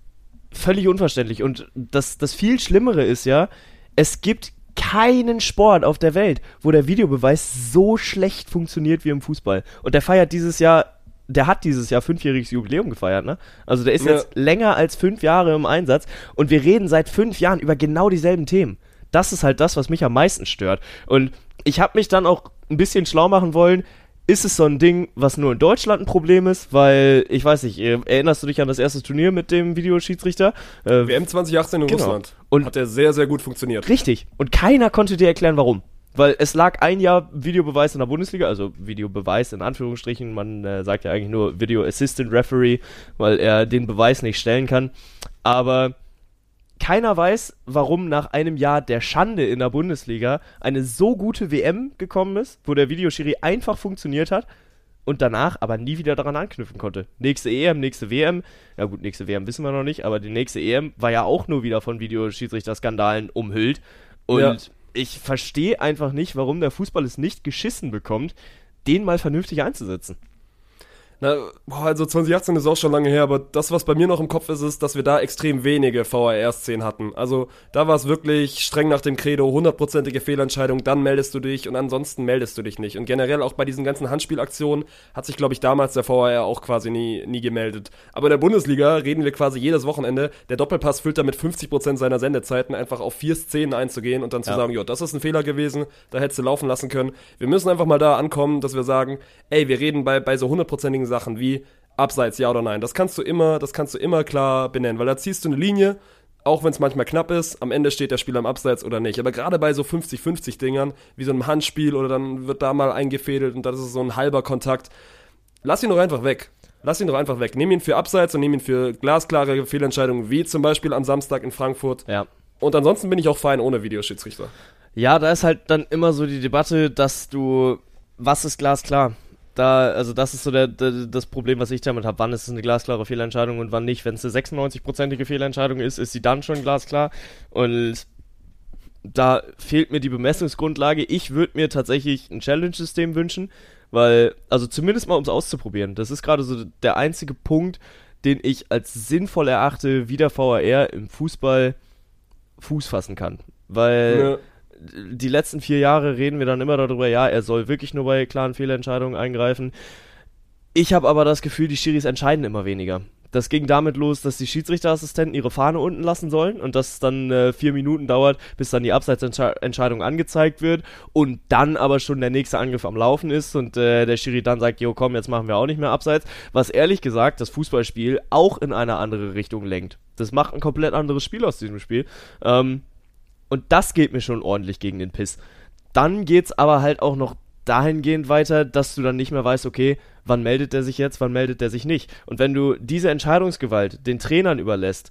völlig unverständlich. Und das, das viel Schlimmere ist ja, es gibt keinen Sport auf der Welt, wo der Videobeweis so schlecht funktioniert wie im Fußball. Und der feiert dieses Jahr, der hat dieses Jahr fünfjähriges Jubiläum gefeiert, ne? Also der ist Ja. jetzt länger als fünf Jahre im Einsatz und wir reden seit fünf Jahren über genau dieselben Themen. Das ist halt das, was mich am meisten stört. Und ich habe mich dann auch ein bisschen schlau machen wollen. Ist es so ein Ding, was nur in Deutschland ein Problem ist? Weil, ich weiß nicht, äh, erinnerst du dich an das erste Turnier mit dem Videoschiedsrichter? Äh, WM 2018 in Genau. Russland. Und- hat er sehr, sehr gut funktioniert. Richtig. Und keiner konnte dir erklären, warum. Weil es lag ein Jahr Videobeweis in der Bundesliga, also Videobeweis in Anführungsstrichen, man äh, sagt ja eigentlich nur Video Assistant Referee, weil er den Beweis nicht stellen kann. Aber keiner weiß, warum nach einem Jahr der Schande in der Bundesliga eine so gute WM gekommen ist, wo der Videoschiri einfach funktioniert hat und danach aber nie wieder daran anknüpfen konnte. Nächste EM, nächste WM, ja gut, nächste WM wissen wir noch nicht, aber die nächste EM war ja auch nur wieder von Videoschiedsrichter-Skandalen umhüllt. Und Ja. Ich verstehe einfach nicht, warum der Fußball es nicht geschissen bekommt, den mal vernünftig einzusetzen. Na, boah, also 2018 ist auch schon lange her, aber das, was bei mir noch im Kopf ist, ist, dass wir da extrem wenige VAR-Szenen hatten. Also da war es wirklich streng nach dem Credo, hundertprozentige Fehlentscheidung, dann meldest du dich und ansonsten meldest du dich nicht. Und generell auch bei diesen ganzen Handspielaktionen hat sich, glaube ich, damals der VAR auch quasi nie, nie gemeldet. Aber in der Bundesliga reden wir quasi jedes Wochenende, der Doppelpass füllt damit 50% seiner Sendezeiten, einfach auf vier Szenen einzugehen und dann zu Ja. sagen, jo, das ist ein Fehler gewesen, da hättest du laufen lassen können. Wir müssen einfach mal da ankommen, dass wir sagen, ey, wir reden bei, bei so hundertprozentigen Sachen wie Abseits, ja oder nein. Das kannst du immer, das kannst du immer klar benennen, weil da ziehst du eine Linie, auch wenn es manchmal knapp ist, am Ende steht der Spieler im Abseits oder nicht. Aber gerade bei so 50-50 Dingern, wie so einem Handspiel oder dann wird da mal eingefädelt und das ist so ein halber Kontakt, lass ihn doch einfach weg. Lass ihn doch einfach weg. Nimm ihn für Abseits und nimm ihn für glasklare Fehlentscheidungen, wie zum Beispiel am Samstag in Frankfurt. Ja. Und ansonsten bin ich auch fein ohne Videoschiedsrichter. Ja, da ist halt dann immer so die Debatte, dass du, was ist glasklar? Da, also das ist so der, der, das Problem, was ich damit habe. Wann ist es eine glasklare Fehlentscheidung und wann nicht? Wenn es eine 96-prozentige Fehlentscheidung ist, ist sie dann schon glasklar. Und da fehlt mir die Bemessungsgrundlage. Ich würde mir tatsächlich ein Challenge-System wünschen, weil, also zumindest mal um es auszuprobieren. Das ist gerade so der einzige Punkt, den ich als sinnvoll erachte, wie der VAR im Fußball Fuß fassen kann. Weil Ja. Die letzten vier Jahre reden wir dann immer darüber, ja, er soll wirklich nur bei klaren Fehlentscheidungen eingreifen. Ich habe aber das Gefühl, die Schiris entscheiden immer weniger. Das ging damit los, dass die Schiedsrichterassistenten ihre Fahne unten lassen sollen und dass es dann äh, vier Minuten dauert, bis dann die Abseitsentscheidung angezeigt wird und dann aber schon der nächste Angriff am Laufen ist und äh, der Schiri dann sagt, jo komm, jetzt machen wir auch nicht mehr Abseits, was ehrlich gesagt das Fußballspiel auch in eine andere Richtung lenkt. Das macht ein komplett anderes Spiel aus diesem Spiel. Ähm, und das geht mir schon ordentlich gegen den Piss. Dann geht's aber halt auch noch dahingehend weiter, dass du dann nicht mehr weißt, okay, wann meldet der sich jetzt, wann meldet der sich nicht. Und wenn du diese Entscheidungsgewalt den Trainern überlässt,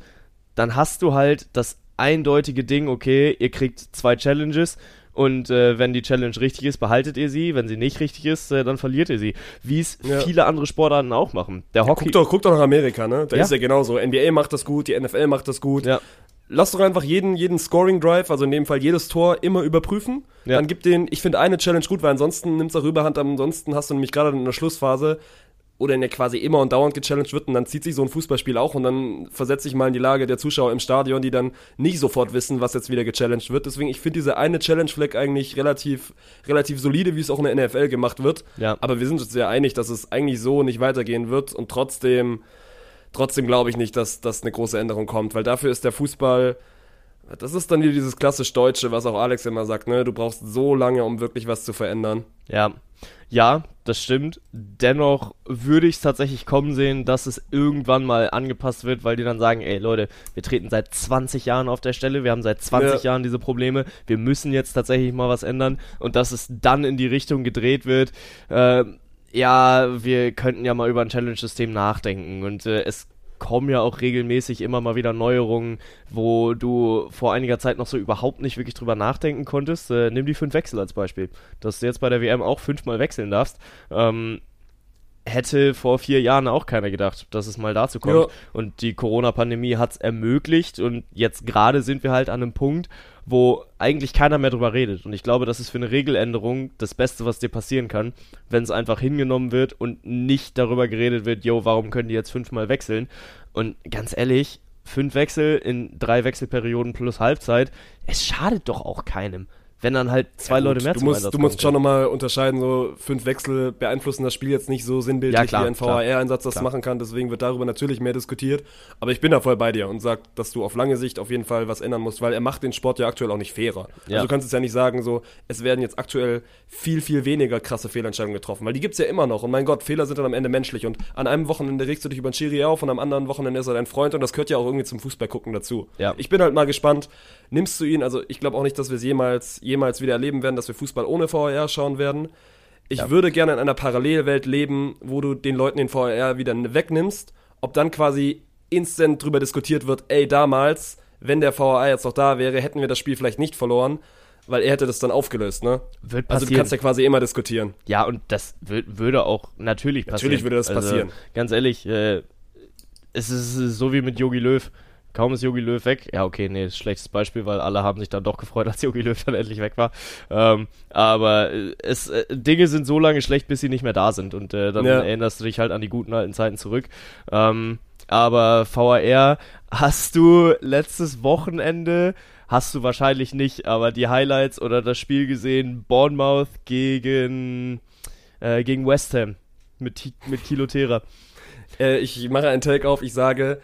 dann hast du halt das eindeutige Ding, okay, ihr kriegt zwei Challenges und äh, wenn die Challenge richtig ist, behaltet ihr sie, wenn sie nicht richtig ist, äh, dann verliert ihr sie. Wie es Ja. viele andere Sportarten auch machen. Der Hockey. Guck doch, guck doch nach Amerika, ne? Da Ja. ist ja genauso. NBA macht das gut, die NFL macht das gut. Ja. Lass doch einfach jeden, jeden Scoring Drive, also in dem Fall jedes Tor, immer überprüfen. Ja. Dann gib den, ich finde eine Challenge gut, weil ansonsten nimmst du auch Überhand, ansonsten hast du nämlich gerade in der Schlussphase oder in der quasi immer und dauernd gechallenged wird und dann zieht sich so ein Fußballspiel auch und dann versetzt sich mal in die Lage der Zuschauer im Stadion, die dann nicht sofort wissen, was jetzt wieder gechallenged wird. Deswegen, ich finde diese eine Challenge-Flag eigentlich relativ, relativ solide, wie es auch in der NFL gemacht wird. Ja. Aber wir sind uns sehr einig, dass es eigentlich so nicht weitergehen wird und trotzdem, trotzdem glaube ich nicht, dass, dass eine große Änderung kommt, weil dafür ist der Fußball, das ist dann wieder dieses klassisch Deutsche, was auch Alex immer sagt, ne, du brauchst so lange, um wirklich was zu verändern. Ja, ja, das stimmt. Dennoch würde ich es tatsächlich kommen sehen, dass es irgendwann mal angepasst wird, weil die dann sagen, ey Leute, wir treten seit 20 Jahren auf der Stelle, wir haben seit 20 Ja. Jahren diese Probleme, wir müssen jetzt tatsächlich mal was ändern und dass es dann in die Richtung gedreht wird, äh, ja, wir könnten ja mal über ein Challenge-System nachdenken und äh, es kommen ja auch regelmäßig immer mal wieder Neuerungen, wo du vor einiger Zeit noch so überhaupt nicht wirklich drüber nachdenken konntest. Äh, nimm die fünf Wechsel als Beispiel. Dass du jetzt bei der WM auch fünfmal wechseln darfst. Ähm, hätte vor vier Jahren auch keiner gedacht, dass es mal dazu kommt. Ja. Und die Corona-Pandemie hat es ermöglicht und jetzt gerade sind wir halt an einem Punkt, wo eigentlich keiner mehr drüber redet. Und ich glaube, das ist für eine Regeländerung das Beste, was dir passieren kann, wenn es einfach hingenommen wird und nicht darüber geredet wird, yo, warum können die jetzt fünfmal wechseln? Und ganz ehrlich, fünf Wechsel in drei Wechselperioden plus Halbzeit, es schadet doch auch keinem. Wenn dann halt zwei Ja, Leute mehr du zum musst, Einsatz du musst schon nochmal unterscheiden, so fünf Wechsel beeinflussen das Spiel jetzt nicht so sinnbildlich, Ja, klar, wie ein. VAR-Einsatz das Klar. machen kann, deswegen wird darüber natürlich mehr diskutiert, aber ich bin da voll bei dir und sag, dass du auf lange Sicht auf jeden Fall was ändern musst, weil er macht den Sport ja aktuell auch nicht fairer. Ja. Also du kannst es ja nicht sagen, so, es werden jetzt aktuell viel, viel weniger krasse Fehlentscheidungen getroffen, weil die gibt's ja immer noch und mein Gott, Fehler sind dann am Ende menschlich und an einem Wochenende regst du dich über einen Schiri auf und am anderen Wochenende ist er dein Freund und das gehört ja auch irgendwie zum Fußball gucken dazu. Ja. Ich bin halt mal gespannt, nimmst du ihn, also ich glaube auch nicht, dass wir es jemals, jemals wieder erleben werden, dass wir Fußball ohne VAR schauen werden. Ich Ja. würde gerne in einer Parallelwelt leben, wo du den Leuten den VAR wieder wegnimmst, ob dann quasi instant drüber diskutiert wird, ey, damals, wenn der VAR jetzt noch da wäre, hätten wir das Spiel vielleicht nicht verloren, weil er hätte das dann aufgelöst, ne? Wird Also du passieren. kannst ja quasi immer diskutieren. Ja, und das wür- würde auch natürlich passieren. Natürlich würde das passieren. Also, ganz ehrlich, äh, es ist so wie mit Yogi Löw. Kaum ist Yogi Löw weg. Ja, okay, nee, ist schlechtes Beispiel, weil alle haben sich dann doch gefreut, als Yogi Löw dann endlich weg war. Ähm, aber äh, es, äh, Dinge sind so lange schlecht, bis sie nicht mehr da sind. Und äh, dann Ja. erinnerst du dich halt an die guten alten Zeiten zurück. Ähm, aber VAR hast du letztes Wochenende, hast du wahrscheinlich nicht, aber die Highlights oder das Spiel gesehen, Bournemouth gegen, äh, gegen West Ham mit, mit Kilo Terra. Äh, ich mache einen Take auf, ich sage,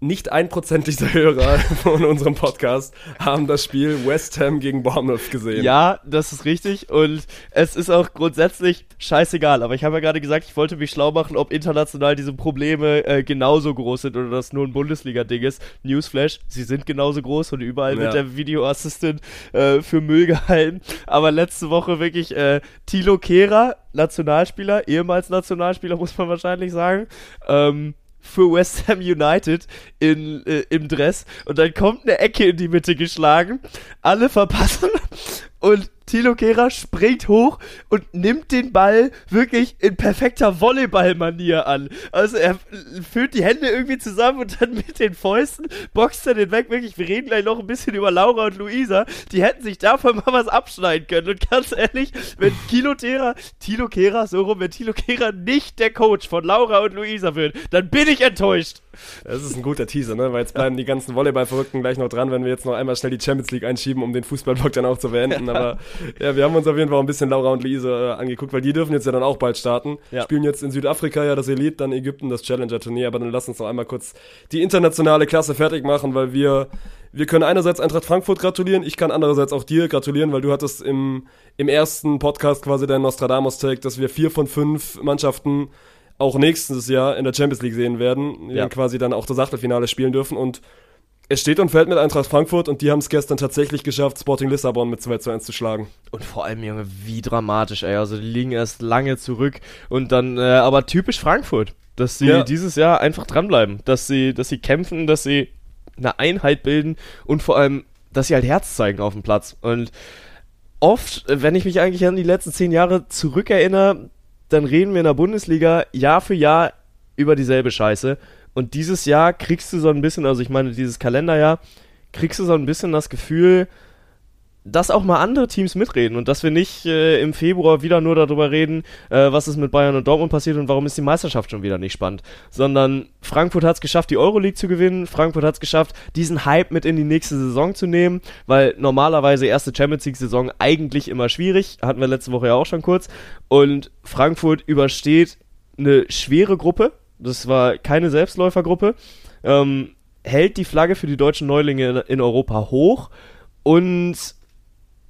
nicht ein Prozent dieser Hörer von unserem Podcast haben das Spiel West Ham gegen Bournemouth gesehen. Ja, das ist richtig und es ist auch grundsätzlich scheißegal. Aber ich habe ja gerade gesagt, ich wollte mich schlau machen, ob international diese Probleme äh, genauso groß sind oder das nur ein Bundesliga-Ding ist. Newsflash, sie sind genauso groß und überall Ja. wird der Videoassistent äh, für Müll gehalten. Aber letzte Woche wirklich äh, Tilo Kehrer, Nationalspieler, ehemals Nationalspieler, muss man wahrscheinlich sagen. Ähm, für West Ham United in, äh, im Dress. Und dann kommt eine Ecke in die Mitte geschlagen, alle verpassen und Tilo Kehrer springt hoch und nimmt den Ball wirklich in perfekter Volleyball-Manier an. Also er führt die Hände irgendwie zusammen und dann mit den Fäusten boxt er den weg. Wirklich, wir reden gleich noch ein bisschen über Laura und Luisa. Die hätten sich davon mal was abschneiden können. Und ganz ehrlich, wenn Kilo Kehrer, Tilo Kehrer, so rum, wenn Tilo Kehrer nicht der Coach von Laura und Luisa wird, dann bin ich enttäuscht. Das ist ein guter Teaser, ne? Weil jetzt bleiben die ganzen Volleyball-Verrückten gleich noch dran, wenn wir jetzt noch einmal schnell die Champions League einschieben, um den Fußballblock dann auch zu beenden. Aber ja, wir haben uns auf jeden Fall ein bisschen Laura und Luise äh, angeguckt, weil die dürfen jetzt ja dann auch bald starten. Ja. Spielen jetzt in Südafrika ja das Elite, dann Ägypten das Challenger-Turnier. Aber dann lass uns noch einmal kurz die internationale Klasse fertig machen, weil wir, wir können einerseits Eintracht Frankfurt gratulieren, ich kann andererseits auch dir gratulieren, weil du hattest im, im ersten Podcast quasi deinen Nostradamus-Take, dass wir vier von fünf Mannschaften auch nächstes Jahr in der Champions League sehen werden, die Ja. dann quasi dann auch das Achtelfinale spielen dürfen und es steht und fällt mit Eintracht Frankfurt und die haben es gestern tatsächlich geschafft, Sporting Lissabon mit 2 zu 1 zu schlagen. Und vor allem, Junge, wie dramatisch, ey. Also, die liegen erst lange zurück. Und dann, äh, aber typisch Frankfurt, dass sie Ja. dieses Jahr einfach dranbleiben. Dass sie, dass sie kämpfen, dass sie eine Einheit bilden und vor allem, dass sie halt Herz zeigen auf dem Platz. Und oft, wenn ich mich eigentlich an die letzten zehn Jahre zurückerinnere, dann reden wir in der Bundesliga Jahr für Jahr über dieselbe Scheiße. Und dieses Jahr kriegst du so ein bisschen, also ich meine, dieses Kalenderjahr, kriegst du so ein bisschen das Gefühl, dass auch mal andere Teams mitreden und dass wir nicht äh, im Februar wieder nur darüber reden, äh, was ist mit Bayern und Dortmund passiert und warum ist die Meisterschaft schon wieder nicht spannend, sondern Frankfurt hat es geschafft, die Euroleague zu gewinnen, Frankfurt hat es geschafft, diesen Hype mit in die nächste Saison zu nehmen, weil normalerweise erste Champions League Saison eigentlich immer schwierig, hatten wir letzte Woche ja auch schon kurz. Und Frankfurt übersteht eine schwere Gruppe, das war keine Selbstläufergruppe, ähm, hält die Flagge für die deutschen Neulinge in, in Europa hoch. Und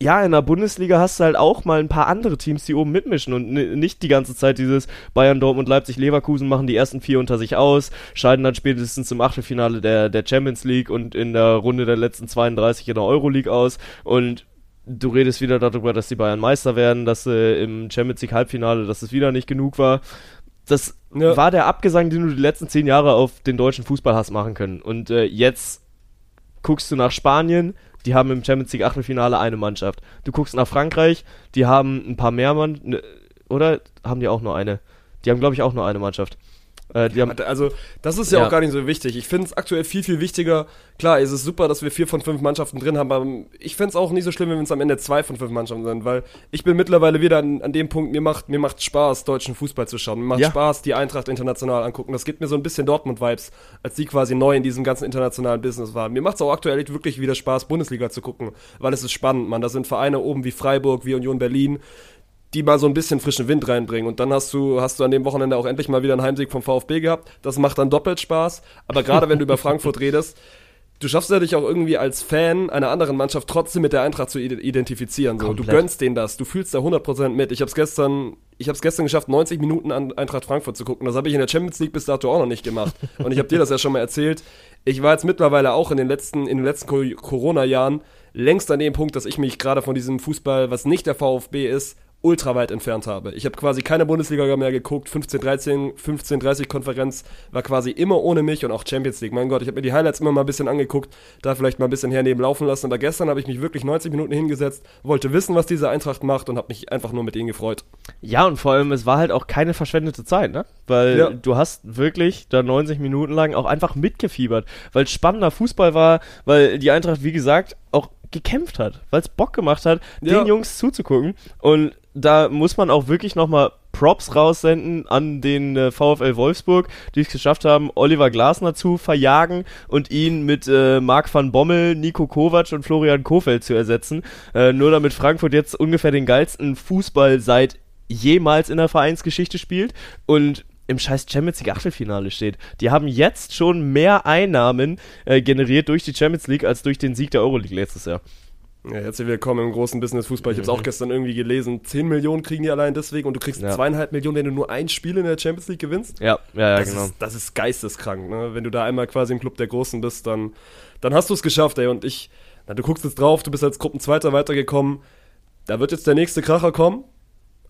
ja, in der Bundesliga hast du halt auch mal ein paar andere Teams, die oben mitmischen und ni- nicht die ganze Zeit dieses Bayern, Dortmund, Leipzig, Leverkusen machen die ersten vier unter sich aus, scheiden dann spätestens im Achtelfinale der, der Champions League und in der Runde der letzten 32 in der Euroleague aus und du redest wieder darüber, dass die Bayern Meister werden, dass äh, im Champions League Halbfinale, dass es wieder nicht genug war. Das Ja. war der Abgesang, den du die letzten zehn Jahre auf den deutschen Fußball hast machen können. Und äh, jetzt guckst du nach Spanien, die haben im Champions League Achtelfinale eine Mannschaft. Du guckst nach Frankreich, die haben ein paar mehr Mann, ne, oder haben die auch nur eine? Die haben, glaube ich, auch nur eine Mannschaft. Äh, die haben, Also, das ist ja, Ja. auch gar nicht so wichtig. Ich finde es aktuell viel, viel wichtiger. Klar, es ist super, dass wir vier von fünf Mannschaften drin haben, aber ich fände es auch nicht so schlimm, wenn es am Ende zwei von fünf Mannschaften sind, weil ich bin mittlerweile wieder an, an dem Punkt, mir macht, mir macht Spaß, deutschen Fußball zu schauen. Mir macht Ja. Spaß, die Eintracht international angucken. Das gibt mir so ein bisschen Dortmund-Vibes, als die quasi neu in diesem ganzen internationalen Business waren. Mir macht es auch aktuell wirklich wieder Spaß, Bundesliga zu gucken, weil es ist spannend, man. Da sind Vereine oben wie Freiburg, wie Union Berlin, die mal so ein bisschen frischen Wind reinbringen. Und dann hast du, hast du an dem Wochenende auch endlich mal wieder einen Heimsieg vom VfB gehabt. Das macht dann doppelt Spaß. Aber gerade wenn du über Frankfurt redest, du schaffst ja dich auch irgendwie als Fan einer anderen Mannschaft trotzdem mit der Eintracht zu ide- identifizieren. So. Du gönnst denen das. Du fühlst da 100% mit. Ich habe es gestern, ich gestern geschafft, 90 Minuten an Eintracht Frankfurt zu gucken. Das habe ich in der Champions League bis dato auch noch nicht gemacht. Und ich habe dir das ja schon mal erzählt. Ich war jetzt mittlerweile auch in den letzten, in den letzten Co- Corona-Jahren längst an dem Punkt, dass ich mich gerade von diesem Fußball, was nicht der VfB ist, ultra weit entfernt habe. Ich habe quasi keine Bundesliga mehr geguckt, 15, 13, 15, 30 Konferenz war quasi immer ohne mich und auch Champions League. Mein Gott, ich habe mir die Highlights immer mal ein bisschen angeguckt, da vielleicht mal ein bisschen herneben laufen lassen, aber gestern habe ich mich wirklich 90 Minuten hingesetzt, wollte wissen, was diese Eintracht macht und habe mich einfach nur mit ihnen gefreut. Ja, und vor allem, es war halt auch keine verschwendete Zeit, ne? Weil Ja. du hast wirklich da 90 Minuten lang auch einfach mitgefiebert, weil es spannender Fußball war, weil die Eintracht, wie gesagt, auch gekämpft hat, weil es Bock gemacht hat, Ja. den Jungs zuzugucken. Und da muss man auch wirklich nochmal Props raussenden an den äh, VfL Wolfsburg, die es geschafft haben, Oliver Glasner zu verjagen und ihn mit äh, Marc van Bommel, Nico Kovac und Florian Kofeld zu ersetzen. Äh, nur damit Frankfurt jetzt ungefähr den geilsten Fußball seit jemals in der Vereinsgeschichte spielt und im scheiß Champions League Achtelfinale steht. Die haben jetzt schon mehr Einnahmen äh, generiert durch die Champions League als durch den Sieg der Euroleague letztes Jahr. Ja, herzlich willkommen im großen Business-Fußball. Ich habe es auch gestern irgendwie gelesen. 10 Millionen kriegen die allein deswegen und du kriegst Ja. zweieinhalb Millionen, wenn du nur ein Spiel in der Champions League gewinnst. Ja, ja, ja, das, genau. ist, das ist geisteskrank, ne? Wenn du da einmal quasi im Club der Großen bist, dann, dann hast du es geschafft, ey. Und ich, na, du guckst jetzt drauf, du bist als Gruppenzweiter weitergekommen. Da wird jetzt der nächste Kracher kommen.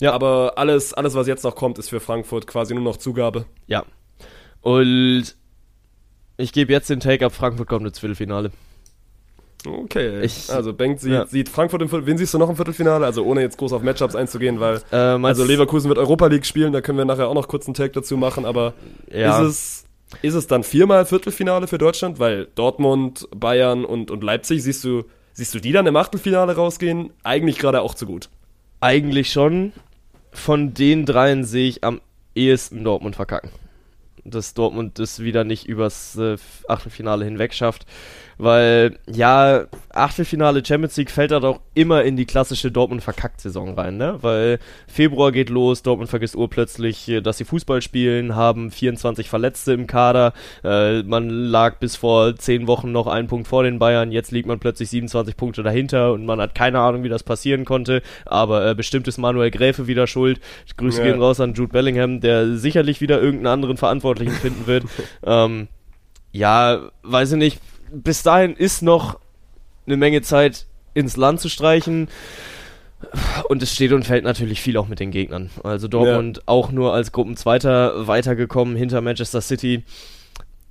Ja. Aber alles, alles, was jetzt noch kommt, ist für Frankfurt quasi nur noch Zugabe. Ja. Und ich gebe jetzt den Take-up, Frankfurt kommt ins Viertelfinale. Okay. Ich- also Bengt sieht, ja. sieht Frankfurt im Viertel. Wen siehst du noch im Viertelfinale? Also ohne jetzt groß auf Matchups einzugehen, weil Äh, meinst- also Leverkusen wird Europa League spielen, da können wir nachher auch noch kurz einen Take dazu machen, aber Ja. ist es ist es dann viermal Viertelfinale für Deutschland, weil Dortmund, Bayern und, und Leipzig siehst du siehst du die dann im Achtelfinale rausgehen? Eigentlich gerade auch zu gut. Eigentlich schon. Von den dreien sehe ich am ehesten Dortmund verkacken. Dass Dortmund das wieder nicht übers äh, Achtelfinale hinweg schafft. Weil, ja, Achtelfinale Champions League fällt da doch immer in die klassische Dortmund-Verkackt-Saison rein, ne? Weil Februar geht los, Dortmund vergisst urplötzlich, äh, dass sie Fußball spielen, haben 24 Verletzte im Kader. Äh, man lag bis vor 10 Wochen noch einen Punkt vor den Bayern, jetzt liegt man plötzlich 27 Punkte dahinter und man hat keine Ahnung, wie das passieren konnte. Aber äh, bestimmt ist Manuel Gräfe wieder schuld. Grüße Ja. gehen raus an Jude Bellingham, der sicherlich wieder irgendeinen anderen Verantwortlichen finden wird. ähm, ja, weiß ich nicht. Bis dahin ist noch eine Menge Zeit ins Land zu streichen. Und es steht und fällt natürlich viel auch mit den Gegnern. Also Dortmund auch nur als Gruppenzweiter weitergekommen hinter Manchester City.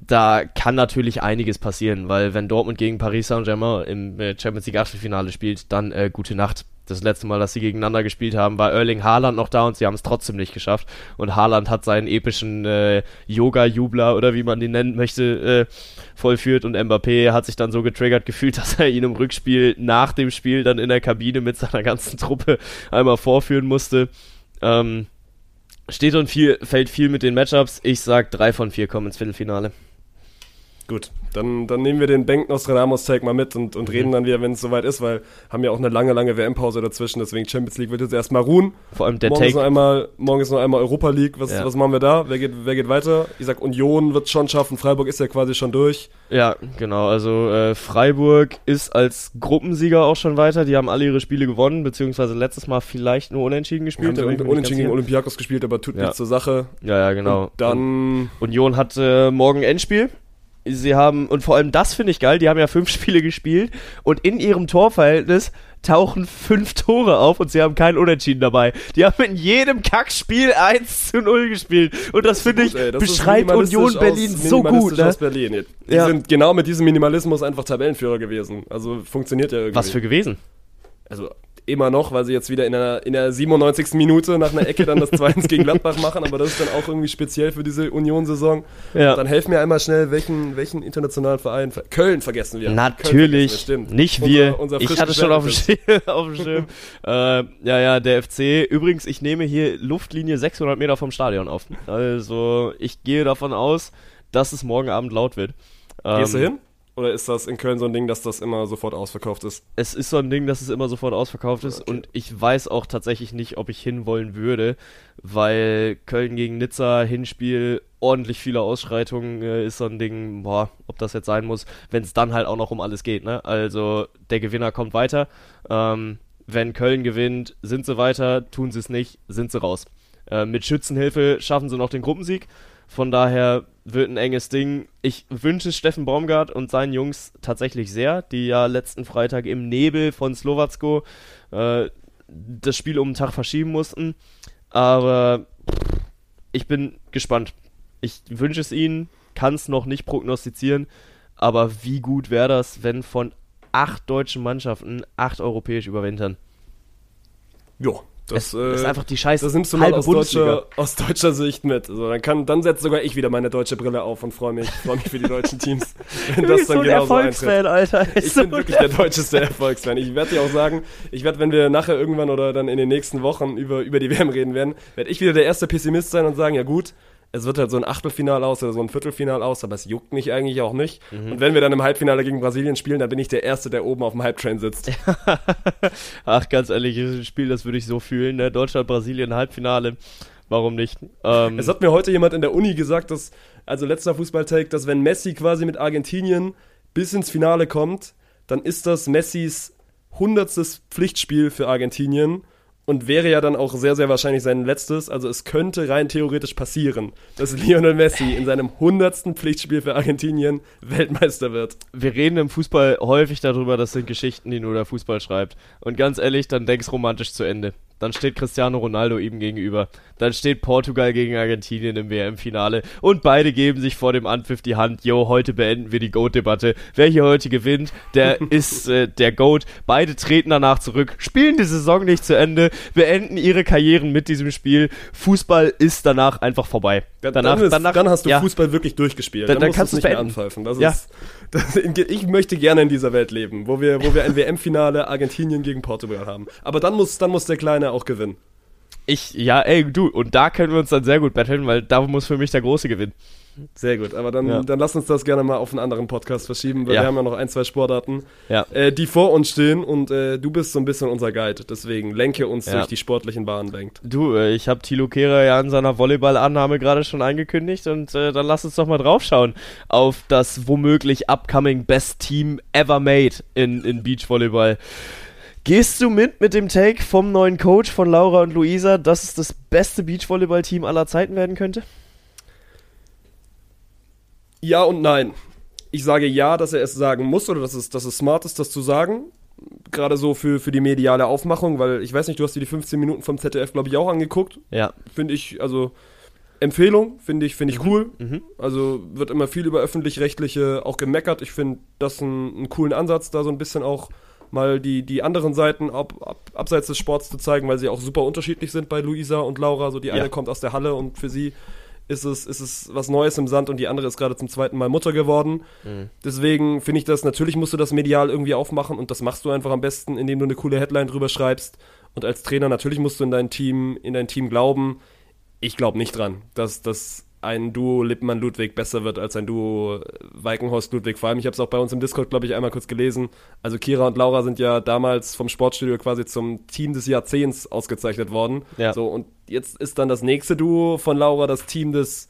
Da kann natürlich einiges passieren, weil wenn Dortmund gegen Paris Saint-Germain im äh, Champions League Achtelfinale spielt, dann äh, gute Nacht. Das letzte Mal, dass sie gegeneinander gespielt haben, war Erling Haaland noch da und sie haben es trotzdem nicht geschafft. Und Haaland hat seinen epischen äh, Yoga-Jubler oder wie man den nennen möchte, äh, vollführt und Mbappé hat sich dann so getriggert gefühlt, dass er ihn im Rückspiel nach dem Spiel dann in der Kabine mit seiner ganzen Truppe einmal vorführen musste. Ähm, steht und viel, fällt viel mit den Matchups. Ich sag, drei von vier kommen ins Viertelfinale. Gut, dann, dann nehmen wir den Bengt Nostradamus Take mal mit und, und reden dann wieder, wenn es soweit ist, weil haben ja auch eine lange, lange WM-Pause dazwischen, deswegen Champions League wird jetzt erstmal ruhen. Vor allem der morgen, ist noch Take. einmal, morgen ist noch einmal Europa League. Was, Ja. was machen wir da? Wer geht, wer geht weiter? Ich sag, Union wird schon schaffen. Freiburg ist ja quasi schon durch. Ja, genau. Also äh, Freiburg ist als Gruppensieger auch schon weiter. Die haben alle ihre Spiele gewonnen, beziehungsweise letztes Mal vielleicht nur unentschieden Haben gespielt. mir nicht unentschieden gegen Olympiakos gespielt, aber tut Ja. nichts zur Sache. Ja, ja, genau. Und dann, Und Union hat äh, morgen Endspiel Sie haben, und vor allem das finde ich geil, die haben ja fünf Spiele gespielt und in ihrem Torverhältnis tauchen fünf Tore auf und sie haben keinen Unentschieden dabei. Die haben in jedem Kackspiel 1 zu 0 gespielt. Und das, finde ich, Ey, das beschreibt Union Berlin aus, so gut. Ne? Berlin. Die Ja. sind genau mit diesem Minimalismus einfach Tabellenführer gewesen. Also funktioniert ja irgendwie. Was für gewesen? Also immer noch, weil sie jetzt wieder in der, in der 97. Minute nach einer Ecke dann das 2-1 gegen Gladbach machen, aber das ist dann auch irgendwie speziell für diese Union-Saison. Ja. Dann helf mir einmal schnell, welchen, welchen internationalen Verein. ver- Köln vergessen wir. Natürlich, vergessen wir, stimmt. nicht Unser- wir. unser ich frisch hatte schon auf dem. Schirm. auf dem Schirm. äh, ja, ja, der FC. Übrigens, ich nehme hier Luftlinie 600 Meter vom Stadion auf. Also, ich gehe davon aus, dass es morgen Abend laut wird. Gehst du Ähm, hin? Oder ist das in Köln so ein Ding, dass das immer sofort ausverkauft ist? Es ist so ein Ding, dass es immer sofort ausverkauft ist Okay. und ich weiß auch tatsächlich nicht, ob ich hinwollen würde, weil Köln gegen Nizza, Hinspiel, ordentlich viele Ausschreitungen äh, ist so ein Ding, boah, ob das jetzt sein muss, wenn es dann halt auch noch um alles geht, ne? Also der Gewinner kommt weiter. Ähm, wenn Köln gewinnt, sind sie weiter, tun sie es nicht, sind sie raus. Äh, mit Schützenhilfe schaffen sie noch den Gruppensieg. Von daher wird ein enges Ding. Ich wünsche Steffen Baumgart und seinen Jungs tatsächlich sehr, die ja letzten Freitag im Nebel von Slowacko äh, das Spiel um den Tag verschieben mussten. Aber ich bin gespannt. Ich wünsche es ihnen, kann es noch nicht prognostizieren. Aber wie gut wäre das, wenn von acht deutschen Mannschaften acht europäisch überwintern? Jo. Das, es ist äh, einfach die scheiß Das nimmst du mal aus deutscher, aus deutscher Sicht mit. Also dann kann, dann setzt sogar ich wieder meine deutsche Brille auf und freue mich, freue mich für die deutschen Teams, wenn das dann so ein genauso eintritt. Erfolgsfan, Alter. Ich bin wirklich der deutscheste Erfolgsfan. Ich werde dir auch sagen, ich werde, wenn wir nachher irgendwann oder dann in den nächsten Wochen über, über die WM reden werden, werde ich wieder der erste Pessimist sein und sagen, ja gut, es wird halt so ein Achtelfinal aus oder so ein Viertelfinal aus, aber es juckt mich eigentlich auch nicht. Mhm. Und wenn wir dann im Halbfinale gegen Brasilien spielen, dann bin ich der Erste, der oben auf dem Hype-Train sitzt. Ach, ganz ehrlich, dieses Spiel, das würde ich so fühlen. Ne? Deutschland, Brasilien, Halbfinale. Warum nicht? Ähm, Es hat mir heute jemand in der Uni gesagt, dass, also letzter Fußballtake, dass wenn Messi quasi mit Argentinien bis ins Finale kommt, dann ist das Messis hundertstes Pflichtspiel für Argentinien und wäre ja dann auch sehr, sehr wahrscheinlich sein letztes. Also es könnte rein theoretisch passieren, dass Lionel Messi in seinem hundertsten Pflichtspiel für Argentinien Weltmeister wird. wir reden im Fußball häufig darüber, das sind Geschichten, die nur der Fußball schreibt. Und ganz ehrlich, dann denk's romantisch zu Ende. Dann steht Cristiano Ronaldo ihm gegenüber. Dann steht Portugal gegen Argentinien im WM-Finale. Und beide geben sich vor dem Anpfiff die Hand. Jo, heute beenden wir die GOAT-Debatte. Wer hier heute gewinnt, der ist äh, der GOAT. Beide treten danach zurück, spielen die Saison nicht zu Ende, beenden ihre Karrieren mit diesem Spiel. Fußball ist danach einfach vorbei. Dann, Danach, dann, ist, danach, dann hast du ja. Fußball wirklich durchgespielt. Dann- dann musst kannst du's du's nicht mehr beenden. anpfeifen. Das Ja. ist, das, ich möchte gerne in dieser Welt leben, wo wir, wo wir ein WM-Finale Argentinien gegen Portugal haben. Aber dann muss, dann muss der Kleine auch gewinnen. Ich, ja, ey, du, und da können wir uns dann sehr gut betteln, weil da muss für mich der Große gewinnen. Sehr gut, aber dann, Ja. dann lass uns das gerne mal auf einen anderen Podcast verschieben, weil Ja. wir haben ja noch ein, zwei Sportarten, Ja. äh, die vor uns stehen und äh, du bist so ein bisschen unser Guide. Deswegen lenke uns durch die sportlichen Bahnen lenkt. Du, äh, ich habe Thilo Kehrer ja in seiner Volleyball-Annahme gerade schon angekündigt und äh, dann lass uns doch mal draufschauen auf das womöglich upcoming Best Team ever made in, in Beachvolleyball. Gehst du mit mit dem Take vom neuen Coach von Laura und Luisa, dass es das beste Beachvolleyball-Team aller Zeiten werden könnte? Ja und nein. Ich sage ja, dass er es sagen muss oder dass es, dass es smart ist, das zu sagen. Gerade so für, für die mediale Aufmachung, weil ich weiß nicht, du hast dir die 15 Minuten vom ZDF, glaube ich, auch angeguckt. Ja. Finde ich, also Empfehlung, finde ich, finde ich cool. Mhm. Also wird immer viel über öffentlich-rechtliche auch gemeckert. Ich finde das einen, einen coolen Ansatz, da so ein bisschen auch mal die, die anderen Seiten ab, ab, abseits des Sports zu zeigen, weil sie auch super unterschiedlich sind bei Luisa und Laura. So die eine Ja. kommt aus der Halle und für sie ist es, ist es was Neues im Sand und die andere ist gerade zum zweiten Mal Mutter geworden. Deswegen finde ich das, natürlich musst du das medial irgendwie aufmachen und das machst du einfach am besten, indem du eine coole Headline drüber schreibst. Und als Trainer natürlich musst du in dein Team, in dein Team glauben. Ich glaube nicht dran, dass das ein Duo Lippmann-Ludwig besser wird als ein Duo Weikenhorst-Ludwig. Vor allem, ich habe es auch bei uns im Discord, glaube ich, einmal kurz gelesen. Also Kira und Laura sind ja damals vom Sportstudio quasi zum Team des Jahrzehnts ausgezeichnet worden. Ja. So, und jetzt ist dann das nächste Duo von Laura das Team des,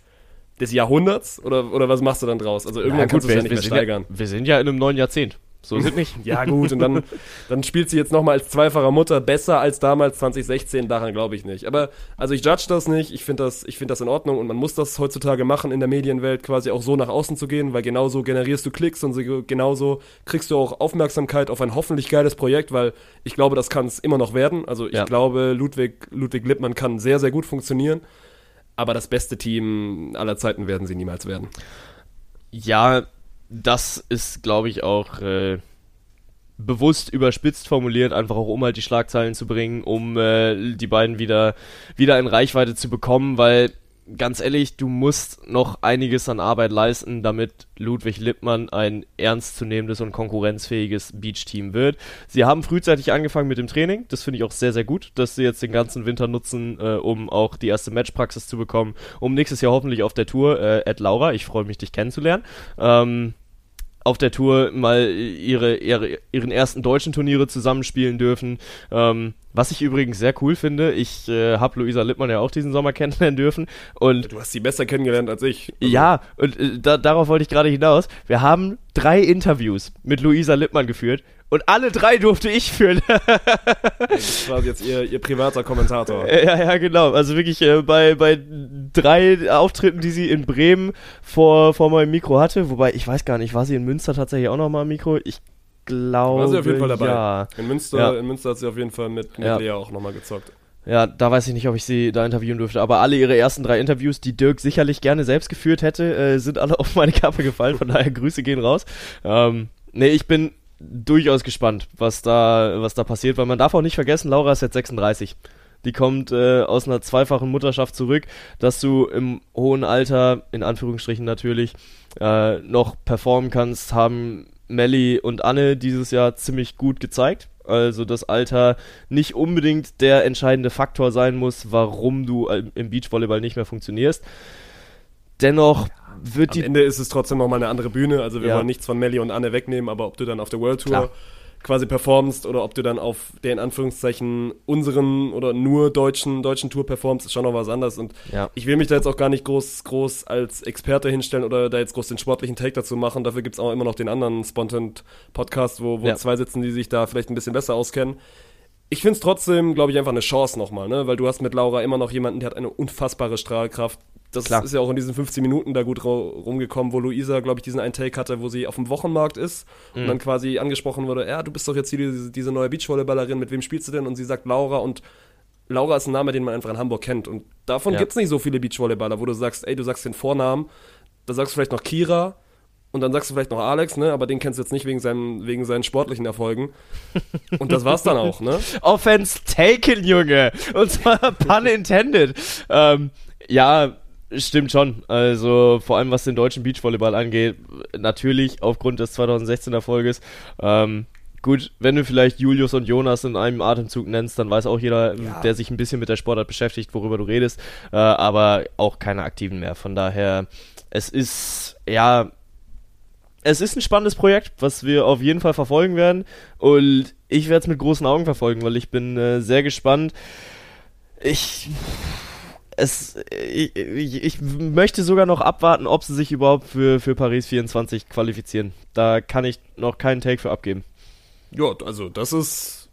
des Jahrhunderts? Oder, oder was machst du dann draus? Also irgendwann Na kannst du es ja nicht mehr steigern. Ja, wir sind ja in einem neuen Jahrzehnt. So ist es nicht. Ja, gut, und dann, dann spielt sie jetzt nochmal als zweifacher Mutter besser als damals 2016, daran glaube ich nicht. Aber, also ich judge das nicht, ich finde das, ich find das in Ordnung und man muss das heutzutage machen in der Medienwelt, quasi auch so nach außen zu gehen, weil genauso generierst du Klicks und so, genauso kriegst du auch Aufmerksamkeit auf ein hoffentlich geiles Projekt, weil ich glaube, das kann es immer noch werden. Also ich Ja. glaube, Ludwig, Ludwig Lippmann kann sehr, sehr gut funktionieren. Aber das beste Team aller Zeiten werden sie niemals werden. Ja, das ist, glaube ich, auch äh, bewusst überspitzt formuliert, einfach auch um halt die Schlagzeilen zu bringen, um äh, die beiden wieder, wieder in Reichweite zu bekommen, weil ganz ehrlich, du musst noch einiges an Arbeit leisten, damit Ludwig Lippmann ein ernstzunehmendes und konkurrenzfähiges Beach-Team wird. Sie haben frühzeitig angefangen mit dem Training, das finde ich auch sehr, sehr gut, dass sie jetzt den ganzen Winter nutzen, äh, um auch die erste Matchpraxis zu bekommen, um nächstes Jahr hoffentlich auf der Tour, äh, Ed Laura, ich freue mich, dich kennenzulernen, ähm, auf der Tour mal ihre, ihre, ihren ersten deutschen Turniere zusammenspielen dürfen. Ähm, was ich übrigens sehr cool finde, ich äh, habe Luisa Lippmann ja auch diesen Sommer kennenlernen dürfen und Du hast sie besser kennengelernt als ich. ja, und äh, da, darauf wollte ich gerade hinaus. Wir haben drei Interviews mit Luisa Lippmann geführt und alle drei durfte ich führen. Das ist quasi jetzt ihr, ihr privater Kommentator. ja, ja, genau. Also wirklich äh, bei, bei drei Auftritten, die sie in Bremen vor, vor meinem Mikro hatte, wobei ich weiß gar nicht, war sie in Münster tatsächlich auch nochmal am Mikro? Ich glaube, War sie auf jeden Fall dabei. ja. In, Münster, Ja. in Münster hat sie auf jeden Fall mit, mit Ja. Lea auch nochmal gezockt. Ja, da weiß ich nicht, ob ich sie da interviewen dürfte. Aber alle ihre ersten drei Interviews, die Dirk sicherlich gerne selbst geführt hätte, äh, sind alle auf meine Kappe gefallen. Von daher Grüße gehen raus. Ähm, nee, ich bin durchaus gespannt, was da, was da passiert, weil man darf auch nicht vergessen, Laura ist jetzt 36. Die kommt äh, aus einer zweifachen Mutterschaft zurück, dass du im hohen Alter, in Anführungsstrichen natürlich, äh, noch performen kannst, haben Melly und Anne dieses Jahr ziemlich gut gezeigt. Also das Alter nicht unbedingt der entscheidende Faktor sein muss, warum du äh, im Beachvolleyball nicht mehr funktionierst. Dennoch wird Am die Ende ist es trotzdem nochmal eine andere Bühne. Also wir Ja. wollen nichts von Melli und Anne wegnehmen, aber ob du dann auf der World Tour Klar. Quasi performst oder ob du dann auf der in Anführungszeichen unseren oder nur deutschen, deutschen Tour performst, ist schon noch was anderes. Und Ja. ich will mich da jetzt auch gar nicht groß, groß als Experte hinstellen oder da jetzt groß den sportlichen Take dazu machen. Dafür gibt's auch immer noch den anderen Spontan-Podcast, wo, wo Ja. zwei sitzen, die sich da vielleicht ein bisschen besser auskennen. Ich finde es trotzdem, glaube ich, einfach eine Chance nochmal, ne? Weil du hast mit Laura immer noch jemanden, der hat eine unfassbare Strahlkraft. Das Klar. ist ja auch in diesen 15 Minuten da gut ru- rumgekommen, wo Luisa, glaube ich, diesen einen Take hatte, wo sie auf dem Wochenmarkt ist Mhm. und dann quasi angesprochen wurde, ja, du bist doch jetzt hier diese, diese neue Beachvolleyballerin, mit wem spielst du denn? Und sie sagt Laura und Laura ist ein Name, den man einfach in Hamburg kennt. Und davon Ja. gibt's nicht so viele Beachvolleyballer, wo du sagst, ey, du sagst den Vornamen, da sagst du vielleicht noch Kira und dann sagst du vielleicht noch Alex, ne? Aber den kennst du jetzt nicht wegen, seinem, wegen seinen sportlichen Erfolgen. Und das war's dann auch, ne? Offense taken, Junge. Und zwar pun intended. Ähm, ja, stimmt schon. Also vor allem was den deutschen Beachvolleyball angeht, natürlich aufgrund des 2016 Erfolges. Ähm, gut, wenn du vielleicht Julius und Jonas in einem Atemzug nennst, dann weiß auch jeder, der sich ein bisschen mit der Sportart beschäftigt, worüber du redest. Äh, aber auch keine Aktiven mehr. Von daher, es ist ja es ist ein spannendes Projekt, was wir auf jeden Fall verfolgen werden. Und ich werde es mit großen Augen verfolgen, weil ich bin äh, sehr gespannt. Ich. Es, ich, ich, ich möchte sogar noch abwarten, ob sie sich überhaupt für, für Paris 24 qualifizieren. Da kann ich noch keinen Take für abgeben. Ja, also das ist.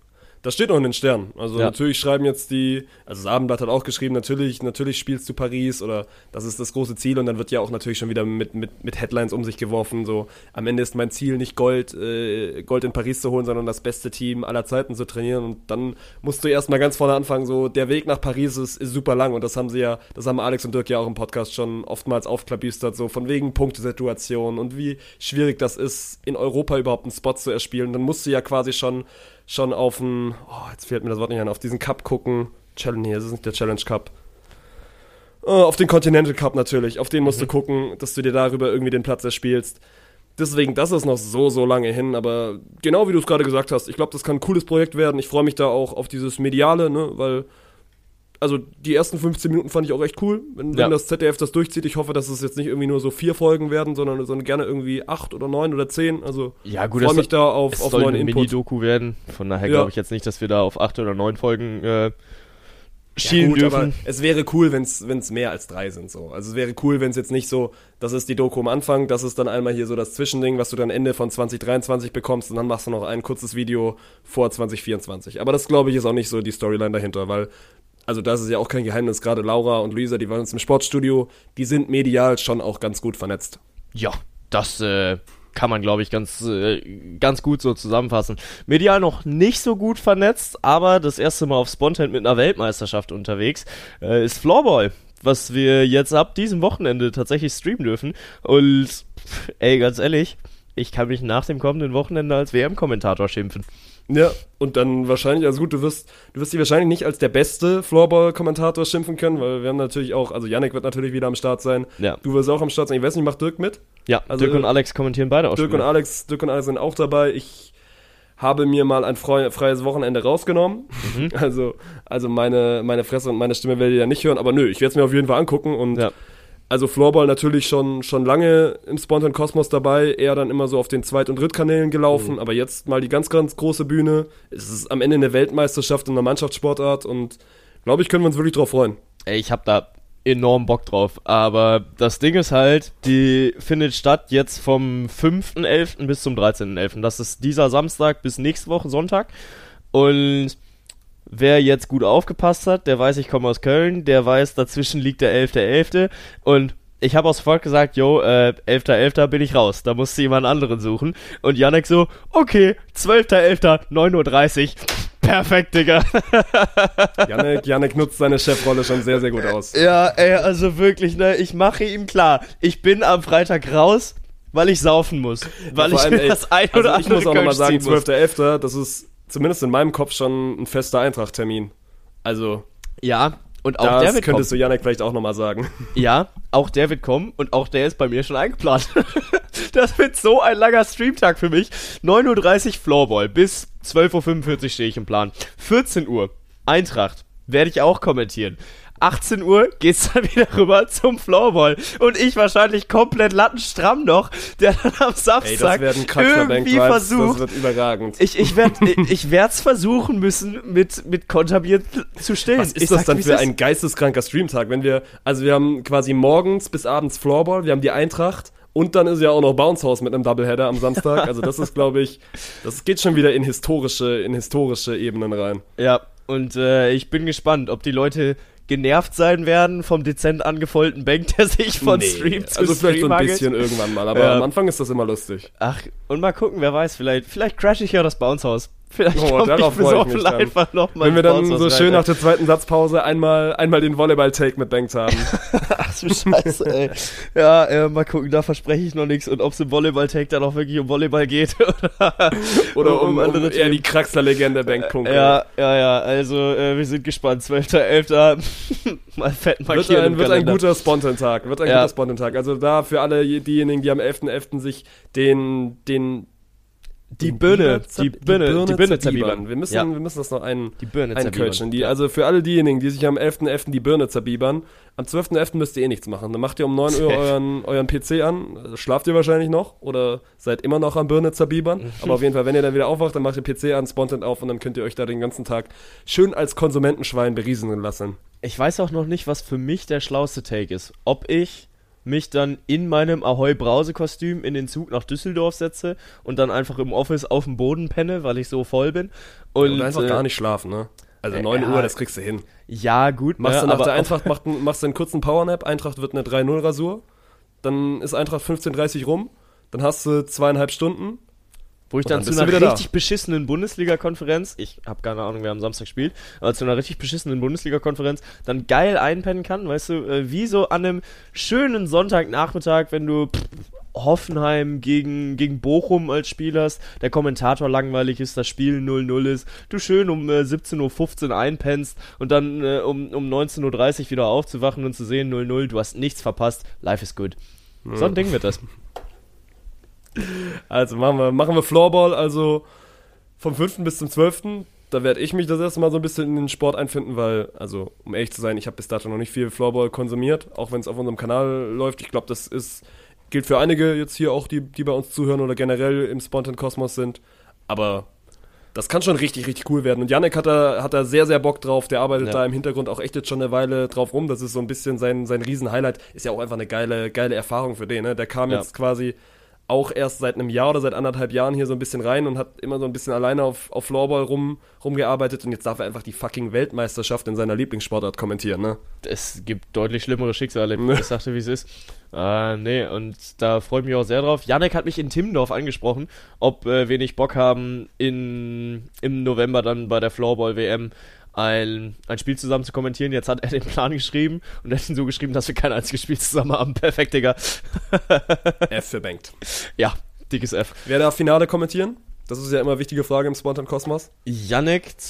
Das steht noch in den Sternen. Also Ja. natürlich schreiben jetzt die, also das Abendblatt hat auch geschrieben, natürlich, natürlich spielst du Paris oder das ist das große Ziel und dann wird ja auch natürlich schon wieder mit, mit, mit Headlines um sich geworfen, so am Ende ist mein Ziel nicht Gold, äh, Gold in Paris zu holen, sondern das beste Team aller Zeiten zu trainieren und dann musst du erstmal ganz vorne anfangen, so der Weg nach Paris ist, ist super lang und das haben sie ja, das haben Alex und Dirk ja auch im Podcast schon oftmals aufklabüstert, so von wegen Punktesituation und wie schwierig das ist, in Europa überhaupt einen Spot zu erspielen. Dann musst du ja quasi schon schon auf einen, oh, jetzt fällt mir das Wort nicht ein, auf diesen Cup gucken. Challenge, nee, das ist nicht der Challenge Cup. Oh, auf den Continental Cup natürlich. Auf den musst du gucken, dass du dir darüber irgendwie den Platz erspielst. Deswegen, das ist noch so, so lange hin, aber genau wie du es gerade gesagt hast, ich glaube, das kann ein cooles Projekt werden. Ich freue mich da auch auf dieses Mediale, ne, weil, also die ersten 15 Minuten fand ich auch echt cool, wenn, wenn Ja. das ZDF das durchzieht. Ich hoffe, dass es jetzt nicht irgendwie nur so vier Folgen werden, sondern, sondern gerne irgendwie acht oder neun oder zehn. Also, Ja, gut, freue mich da auf, Es auf soll neuen eine Input. Mini-Doku werden. Von daher Ja. glaube ich jetzt nicht, dass wir da auf acht oder neun Folgen äh, schielen gut, aber dürfen. es wäre cool, wenn es mehr als drei sind. So. Also es wäre cool, wenn es jetzt nicht so, das ist die Doku am Anfang, das ist dann einmal hier so das Zwischending, was du dann Ende von 2023 bekommst und dann machst du noch ein kurzes Video vor 2024. Aber das, glaube ich, ist auch nicht so die Storyline dahinter, weil, also das ist ja auch kein Geheimnis, gerade Laura und Luisa, die waren jetzt im Sportstudio, die sind medial schon auch ganz gut vernetzt. Ja, das äh, kann man, glaube ich, ganz, äh, ganz gut so zusammenfassen. Medial noch nicht so gut vernetzt, aber das erste Mal auf Spontan mit einer Weltmeisterschaft unterwegs äh, ist Floorball, was wir jetzt ab diesem Wochenende tatsächlich streamen dürfen. Und ey, ganz ehrlich, ich kann mich nach dem kommenden Wochenende als WM-Kommentator schimpfen. Ja, und dann wahrscheinlich, also gut, du wirst, du wirst dich wahrscheinlich nicht als der beste Floorball-Kommentator schimpfen können, weil wir haben natürlich auch, also Yannick wird natürlich wieder am Start sein. Ja. Du wirst auch am Start sein. Ich weiß nicht, macht Dirk mit? Ja, Also, Dirk und Alex kommentieren beide auch Dirk und Spiele. Alex, Dirk und Alex sind auch dabei. Ich habe mir mal ein freies Wochenende rausgenommen. Mhm. Also, also meine, meine Fresse und meine Stimme werdet ihr ja nicht hören, aber nö, ich werde es mir auf jeden Fall angucken und Ja. Also Floorball natürlich schon, schon lange im Spontan Kosmos dabei, eher dann immer so auf den Zweit- und Drittkanälen Mhm. gelaufen, aber jetzt mal die ganz, ganz große Bühne. Es ist am Ende eine Weltmeisterschaft in einer Mannschaftssportart und glaube ich, können wir uns wirklich drauf freuen. Ey, ich hab da enorm Bock drauf. Aber das Ding ist halt, die findet statt jetzt vom 5.11. bis zum 13.11. Das ist dieser Samstag bis nächste Woche Sonntag. Und wer jetzt gut aufgepasst hat, der weiß, ich komme aus Köln, der weiß, dazwischen liegt der 11.11. Und ich habe auch sofort gesagt, yo, äh, 11.11. bin ich raus. Da musst du jemand anderen suchen. Und Janek so, okay, 12.11., 9.30 Uhr. Perfekt, Digga. Yannick, Yannick nutzt seine Chefrolle schon sehr, sehr gut aus. Ja, ey, also wirklich, ne, ich mache ihm klar, ich bin am Freitag raus, weil ich saufen muss. Weil Vor ich allem, ey, das ein also oder ich andere muss auch nochmal sagen, ziehen muss. 12.11., das ist zumindest in meinem Kopf schon ein fester Eintracht-Termin. Also, Ja, und auch der wird kommen. könntest du Yannick vielleicht auch nochmal sagen. Ja, auch der wird kommen und auch der ist bei mir schon eingeplant. das wird so ein langer Streamtag für mich. 9.30 Uhr Floorball, bis 12.45 Uhr stehe ich im Plan. 14 Uhr Eintracht, werde ich auch kommentieren. 18 Uhr geht's dann wieder rüber zum Floorball. Und ich wahrscheinlich komplett lattenstramm noch, der dann am Ey, Samstag Kraftverbank irgendwie versucht, das wird überragend. ich, ich werde ich werd's versuchen müssen, mit, mit Konterbier zu stillen. Was ist ich das sag, dann für ein geisteskranker Streamtag, wenn wir, also wir haben quasi morgens bis abends Floorball, wir haben die Eintracht und dann ist ja auch noch Bounce House mit einem Doubleheader am Samstag. Also das ist, glaube ich, das geht schon wieder in historische, in historische Ebenen rein. Ja, und äh, ich bin gespannt, ob die Leute genervt sein werden vom dezent angefollten Bank, der sich von Nee, Stream zu also vielleicht so Stream ein hangelt. bisschen irgendwann mal, aber Ja. am Anfang ist das immer lustig. Ach, und mal gucken, wer weiß, vielleicht, vielleicht crash ich ja das Bounce House. Vielleicht Oh, komm darauf ich ich mich einfach noch mal Wenn wir dann so schön nach der zweiten Satzpause einmal, einmal den Volleyball-Take mit Banks haben. Ach du Scheiße, ey. Ja, äh, mal gucken, da verspreche ich noch nichts. Und ob es im Volleyball-Take dann auch wirklich um Volleyball geht oder, Oder um, um andere eher die. Kraxler-Legende Bank-Punkte. Ja, ja, ja, also äh, wir sind gespannt. 12.11. mal fett Wird markieren ein, im wird ein guter Spontan-Tag. Wird ein Ja. guter Spontan-Tag. Also da für alle diejenigen, die am 11.11. sich den, den Die Birne, die Birne, die Birne zerbibern. Wir müssen, Ja. wir müssen das noch ein, Die Birne zerbibern. Die. Also für alle diejenigen, die sich am 11.11. die Birne zerbibern, am 12.11. müsst ihr eh nichts machen. Dann macht ihr um 9 Uhr euren, euren PC an, schlaft ihr wahrscheinlich noch oder seid immer noch am Birne zerbibern. Aber auf jeden Fall, wenn ihr dann wieder aufwacht, dann macht ihr PC an, Spontan auf und dann könnt ihr euch da den ganzen Tag schön als Konsumentenschwein berieseln lassen. Ich weiß auch noch nicht, was für mich der schlauste Take ist. Ob ich mich dann in meinem Ahoi-Brause-Kostüm in den Zug nach Düsseldorf setze und dann einfach im Office auf dem Boden penne, weil ich so voll bin. Und, Und einfach äh, gar nicht schlafen, ne? Also äh, 9 ja. Uhr, das kriegst du hin. Ja, gut. Machst ne, du nach aber der Eintracht, machst, machst du einen kurzen Powernap, Eintracht wird eine 3-0-Rasur, dann ist Eintracht 15.30 rum, dann hast du zweieinhalb Stunden. Wo ich dann, dann zu einer wieder da. richtig beschissenen Bundesliga-Konferenz, ich habe keine Ahnung, wer am Samstag spielt, aber zu einer richtig beschissenen Bundesliga-Konferenz dann geil einpennen kann, weißt du, äh, wie so an einem schönen Sonntagnachmittag, wenn du pff, Hoffenheim gegen, gegen Bochum als Spiel hast, der Kommentator langweilig ist, das Spiel 0-0 ist, du schön um äh, 17.15 Uhr einpennst und dann äh, um, um 19.30 Uhr wieder aufzuwachen und zu sehen 0-0, du hast nichts verpasst, life is good. So ein Ding wird das. Also machen wir, machen wir Floorball, also vom 5. bis zum 12. Da werde ich mich das erste Mal so ein bisschen in den Sport einfinden, weil, also um ehrlich zu sein, ich habe bis dato noch nicht viel Floorball konsumiert, auch wenn es auf unserem Kanal läuft. Ich glaube, das ist, gilt für einige jetzt hier auch, die, die bei uns zuhören oder generell im Spontan Kosmos sind. Aber Das kann schon richtig, richtig cool werden. Und Yannick hat da, hat da sehr, sehr Bock drauf. Der arbeitet Ja. da im Hintergrund auch echt jetzt schon eine Weile drauf rum. Das ist so ein bisschen sein, sein Riesen-Highlight. Ist ja auch einfach eine geile, geile Erfahrung für den. Ne? Der kam Ja. jetzt quasi auch erst seit einem Jahr oder seit anderthalb Jahren hier so ein bisschen rein und hat immer so ein bisschen alleine auf, auf Floorball rum, rumgearbeitet. Und jetzt darf er einfach die fucking Weltmeisterschaft in seiner Lieblingssportart kommentieren. Ne? es gibt deutlich schlimmere Schicksale. Ich sagte, wie es ist. Äh, nee, und da freue ich mich auch sehr drauf. Janek hat mich in Timmendorf angesprochen, ob äh, wir nicht Bock haben, in, im November dann bei der Floorball-WM ein, ein Spiel zusammen zu kommentieren. Jetzt hat er den Plan geschrieben und er hat ihn so geschrieben, dass wir kein einziges Spiel zusammen haben. Perfekt, Digga. F für Bengt. Ja, dickes F. Wer darf Finale kommentieren? Das ist ja immer eine wichtige Frage im Spontan Kosmos.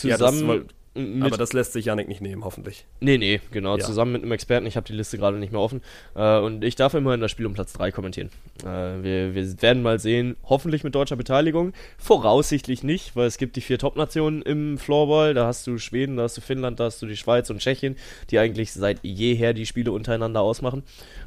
Ja, das zusammen mal- mit Aber das lässt sich Yannick nicht nehmen, hoffentlich. Nee, nee, genau, Ja. zusammen mit einem Experten. Ich habe die Liste gerade nicht mehr offen. Äh, und ich darf immerhin das Spiel um Platz 3 kommentieren. Äh, wir, wir werden mal sehen, hoffentlich mit deutscher Beteiligung. Voraussichtlich nicht, weil es gibt die vier Top-Nationen im Floorball. Da hast du Schweden, da hast du Finnland, da hast du die Schweiz und Tschechien, die eigentlich seit jeher die Spiele untereinander ausmachen.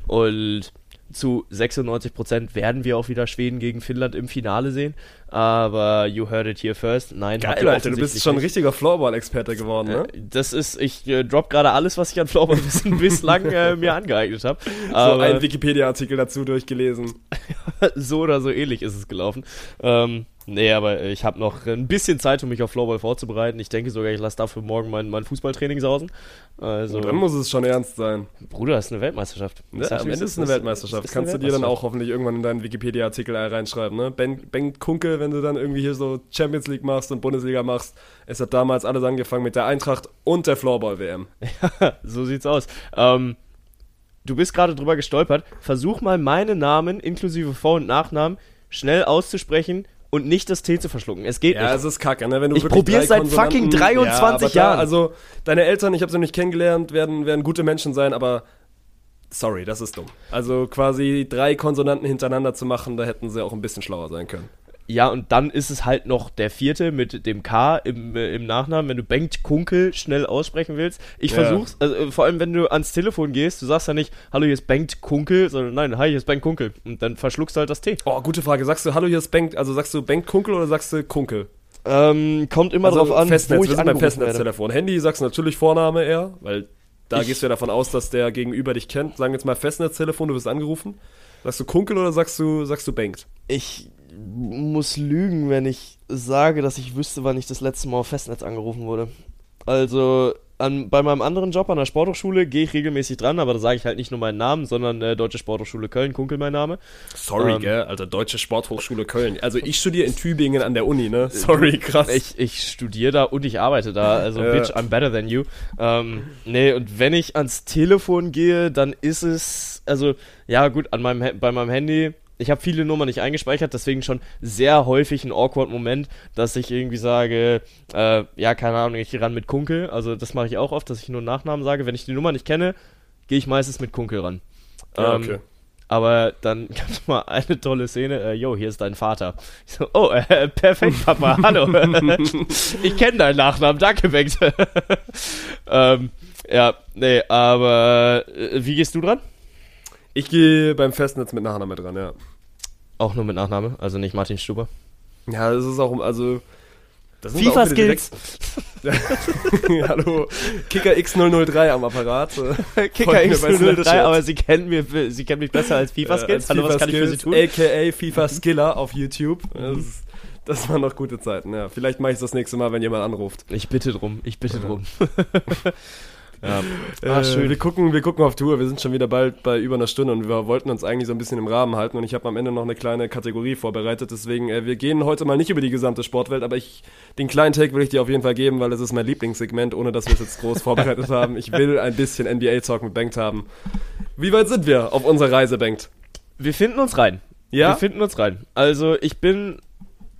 Und zu 96% werden wir auch wieder Schweden gegen Finnland im Finale sehen. Aber you heard it here first. Nein, Geil, Alter, du bist schon ein richtiger Floorball-Experte geworden, ne? Äh, Das ist, ich äh, drop gerade alles, was ich an Floorball-Wissen bislang äh, mir angeeignet habe. So Aber ein Wikipedia-Artikel dazu durchgelesen. so oder so ähnlich ist es gelaufen. Ähm, nee, aber ich habe noch ein bisschen Zeit, um mich auf Floorball vorzubereiten. Ich denke sogar, ich lasse dafür morgen mein, mein Fußballtraining sausen. Also, Und dann muss es schon ernst sein. Bruder, das ist eine Weltmeisterschaft. Ja, am Ende ist es eine Weltmeisterschaft. ist Kannst eine du dir dann auch hoffentlich irgendwann in deinen Wikipedia-Artikel reinschreiben, ne? Ben, ben Kunkel, wenn du dann irgendwie hier so Champions League machst und Bundesliga machst. Es hat damals alles angefangen mit der Eintracht und der Floorball-WM. so sieht's aus. Ähm, du bist gerade drüber gestolpert. Versuch mal meine Namen inklusive Vor- und Nachnamen schnell auszusprechen und nicht das T zu verschlucken. Es geht Ja, nicht. es ist kacke, ne? Wenn du Ich drei seit fucking Konsonanten- 23 ja, aber da, Jahren. Also, deine Eltern, ich habe sie noch nicht kennengelernt, werden, werden gute Menschen sein, aber sorry, das ist dumm. Also quasi drei Konsonanten hintereinander zu machen, da hätten sie auch ein bisschen schlauer sein können. Ja, und dann ist es halt noch der vierte mit dem K im, äh, im Nachnamen, wenn du Bengt Kunkel schnell aussprechen willst. Ich Ja. versuch's, also äh, vor allem wenn du ans Telefon gehst, du sagst ja nicht, hallo, hier ist Bengt Kunkel, sondern nein, hi, hier ist Bengt Kunkel. Und dann verschluckst du halt das T. Oh, gute Frage. Sagst du, hallo, hier ist Bengt, also sagst du Bengt Kunkel oder sagst du Kunkel? Ähm, kommt immer Also drauf an, Festnetz, wo wir ich sind beim. Festnetztelefon. Handy sagst du natürlich Vorname eher, weil da Ich- gehst du ja davon aus, dass der Gegenüber dich kennt. Sagen wir jetzt mal Festnetztelefon, du wirst angerufen. Sagst du Kunkel oder sagst du, sagst du Bengt? Ich muss lügen, wenn ich sage, dass ich wüsste, wann ich das letzte Mal auf Festnetz angerufen wurde. Also an, bei meinem anderen Job an der Sporthochschule gehe ich regelmäßig dran, aber da sage ich halt nicht nur meinen Namen, sondern äh, Deutsche Sporthochschule Köln, Kunkel mein Name. Sorry, Ähm, gell, Alter, Deutsche Sporthochschule Köln. Also ich studiere in Tübingen an der Uni, ne? Sorry, krass. Ich, ich studiere da und ich arbeite da, also Ja. bitch, I'm better than you. Ähm, nee, und wenn ich ans Telefon gehe, dann ist es, also, ja gut, an meinem, bei meinem Handy, ich habe viele Nummern nicht eingespeichert, deswegen schon sehr häufig ein awkward Moment, dass ich irgendwie sage, äh, ja, keine Ahnung, ich gehe ran mit Kunkel, also das mache ich auch oft, dass ich nur Nachnamen sage. Wenn ich die Nummer nicht kenne, gehe ich meistens mit Kunkel ran. Ja, Ähm, okay. aber dann gab es mal eine tolle Szene. Äh, yo, hier ist dein Vater. Ich so, oh, äh, perfekt, Papa, hallo. ich kenne deinen Nachnamen, danke, Bengt. ähm, ja, nee, aber äh, wie gehst du dran? Ich gehe beim Festnetz mit Nachname dran, ja. Auch nur mit Nachname, also nicht Martin Stuber. Ja, das ist auch, also... Das sind FIFA auch wieder Skills. direkt- Hallo, Kicker X003 am Apparat. Kicker folgt mir bei X003, Snapchat. aber sie kennen, mir, sie kennen mich besser als FIFA Äh, Hallo, was FIFA kann ich für sie tun? AKA FIFA Skiller auf YouTube. Das, ist- das waren noch gute Zeiten, ja. Vielleicht mache ich das nächste Mal, wenn jemand anruft. Ich bitte drum, ich bitte drum. ja. Äh, Ah, schön. Wir gucken, wir gucken auf Tour. Wir sind schon wieder bald bei über einer Stunde und wir wollten uns eigentlich so ein bisschen im Rahmen halten und ich habe am Ende noch eine kleine Kategorie vorbereitet. Deswegen, äh, wir gehen heute mal nicht über die gesamte Sportwelt, aber ich, den kleinen Take will ich dir auf jeden Fall geben, weil es ist mein Lieblingssegment, ohne dass wir es jetzt groß vorbereitet haben. Ich will ein bisschen NBA-Talk mit Bengt haben. Wie weit sind wir auf unserer Reise, Bengt? Wir finden uns rein. Ja? Wir finden uns rein. Also ich bin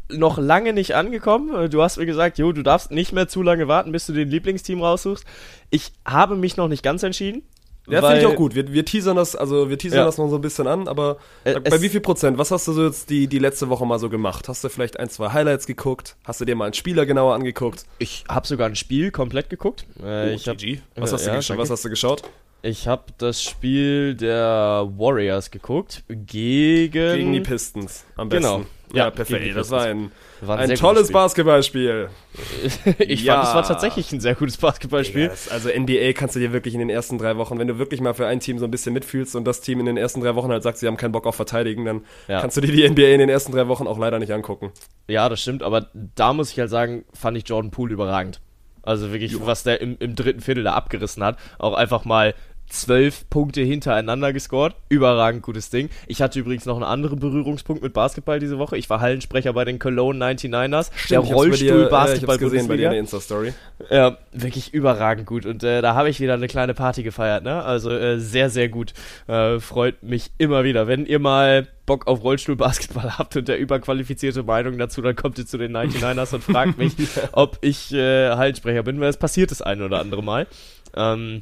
noch lange nicht angekommen. Du hast mir gesagt, jo, du darfst nicht mehr zu lange warten, bis du den Lieblingsteam raussuchst. Ich habe mich noch nicht ganz entschieden. Ja, finde ich auch gut. Wir, wir teasern das, also wir teasern Ja. das noch so ein bisschen an, aber Äh, bei es- wie viel Prozent? Was hast du so jetzt die, die letzte Woche mal so gemacht? Hast du vielleicht ein, zwei Highlights geguckt? Hast du dir mal einen Spieler genauer angeguckt? Ich habe sogar ein Spiel komplett geguckt. Äh, ich hab, GG. Was, Äh, hast du ja, geschaut? Was hast du geschaut? Ich habe das Spiel der Warriors geguckt gegen, Gegen die Pistons am besten. Genau. Ja, perfekt. die Das war ein, War ein ein tolles. Basketballspiel. ich Ja. fand, es war tatsächlich ein sehr gutes Basketballspiel. Ja, das- also NBA kannst du dir wirklich in den ersten drei Wochen, wenn du wirklich mal für ein Team so ein bisschen mitfühlst und das Team in den ersten drei Wochen halt sagt, sie haben keinen Bock auf Verteidigen, dann Ja. kannst du dir die NBA in den ersten drei Wochen auch leider nicht angucken. Ja, das stimmt, aber da muss ich halt sagen, fand ich Jordan Poole überragend. Also wirklich, was der im, im dritten Viertel da abgerissen hat. Auch einfach mal zwölf Punkte hintereinander gescored. Überragend gutes Ding. Ich hatte übrigens noch einen anderen Berührungspunkt mit Basketball diese Woche. Ich war Hallensprecher bei den Cologne 99ers. der Ich hab's bei dir, äh, ich Rollstuhl-Basketball hab's gesehen bei dir in der Insta-Story. Ja, wirklich überragend gut. Und äh, da habe ich wieder eine kleine Party gefeiert, ne? Also äh, sehr, sehr gut. Äh, freut mich immer wieder. Wenn ihr mal Bock auf Rollstuhlbasketball habt und der überqualifizierte Meinung dazu, dann kommt ihr zu den 99ers und fragt mich, ob ich äh, Hallensprecher bin, weil es passiert das ein oder andere Mal. Ähm,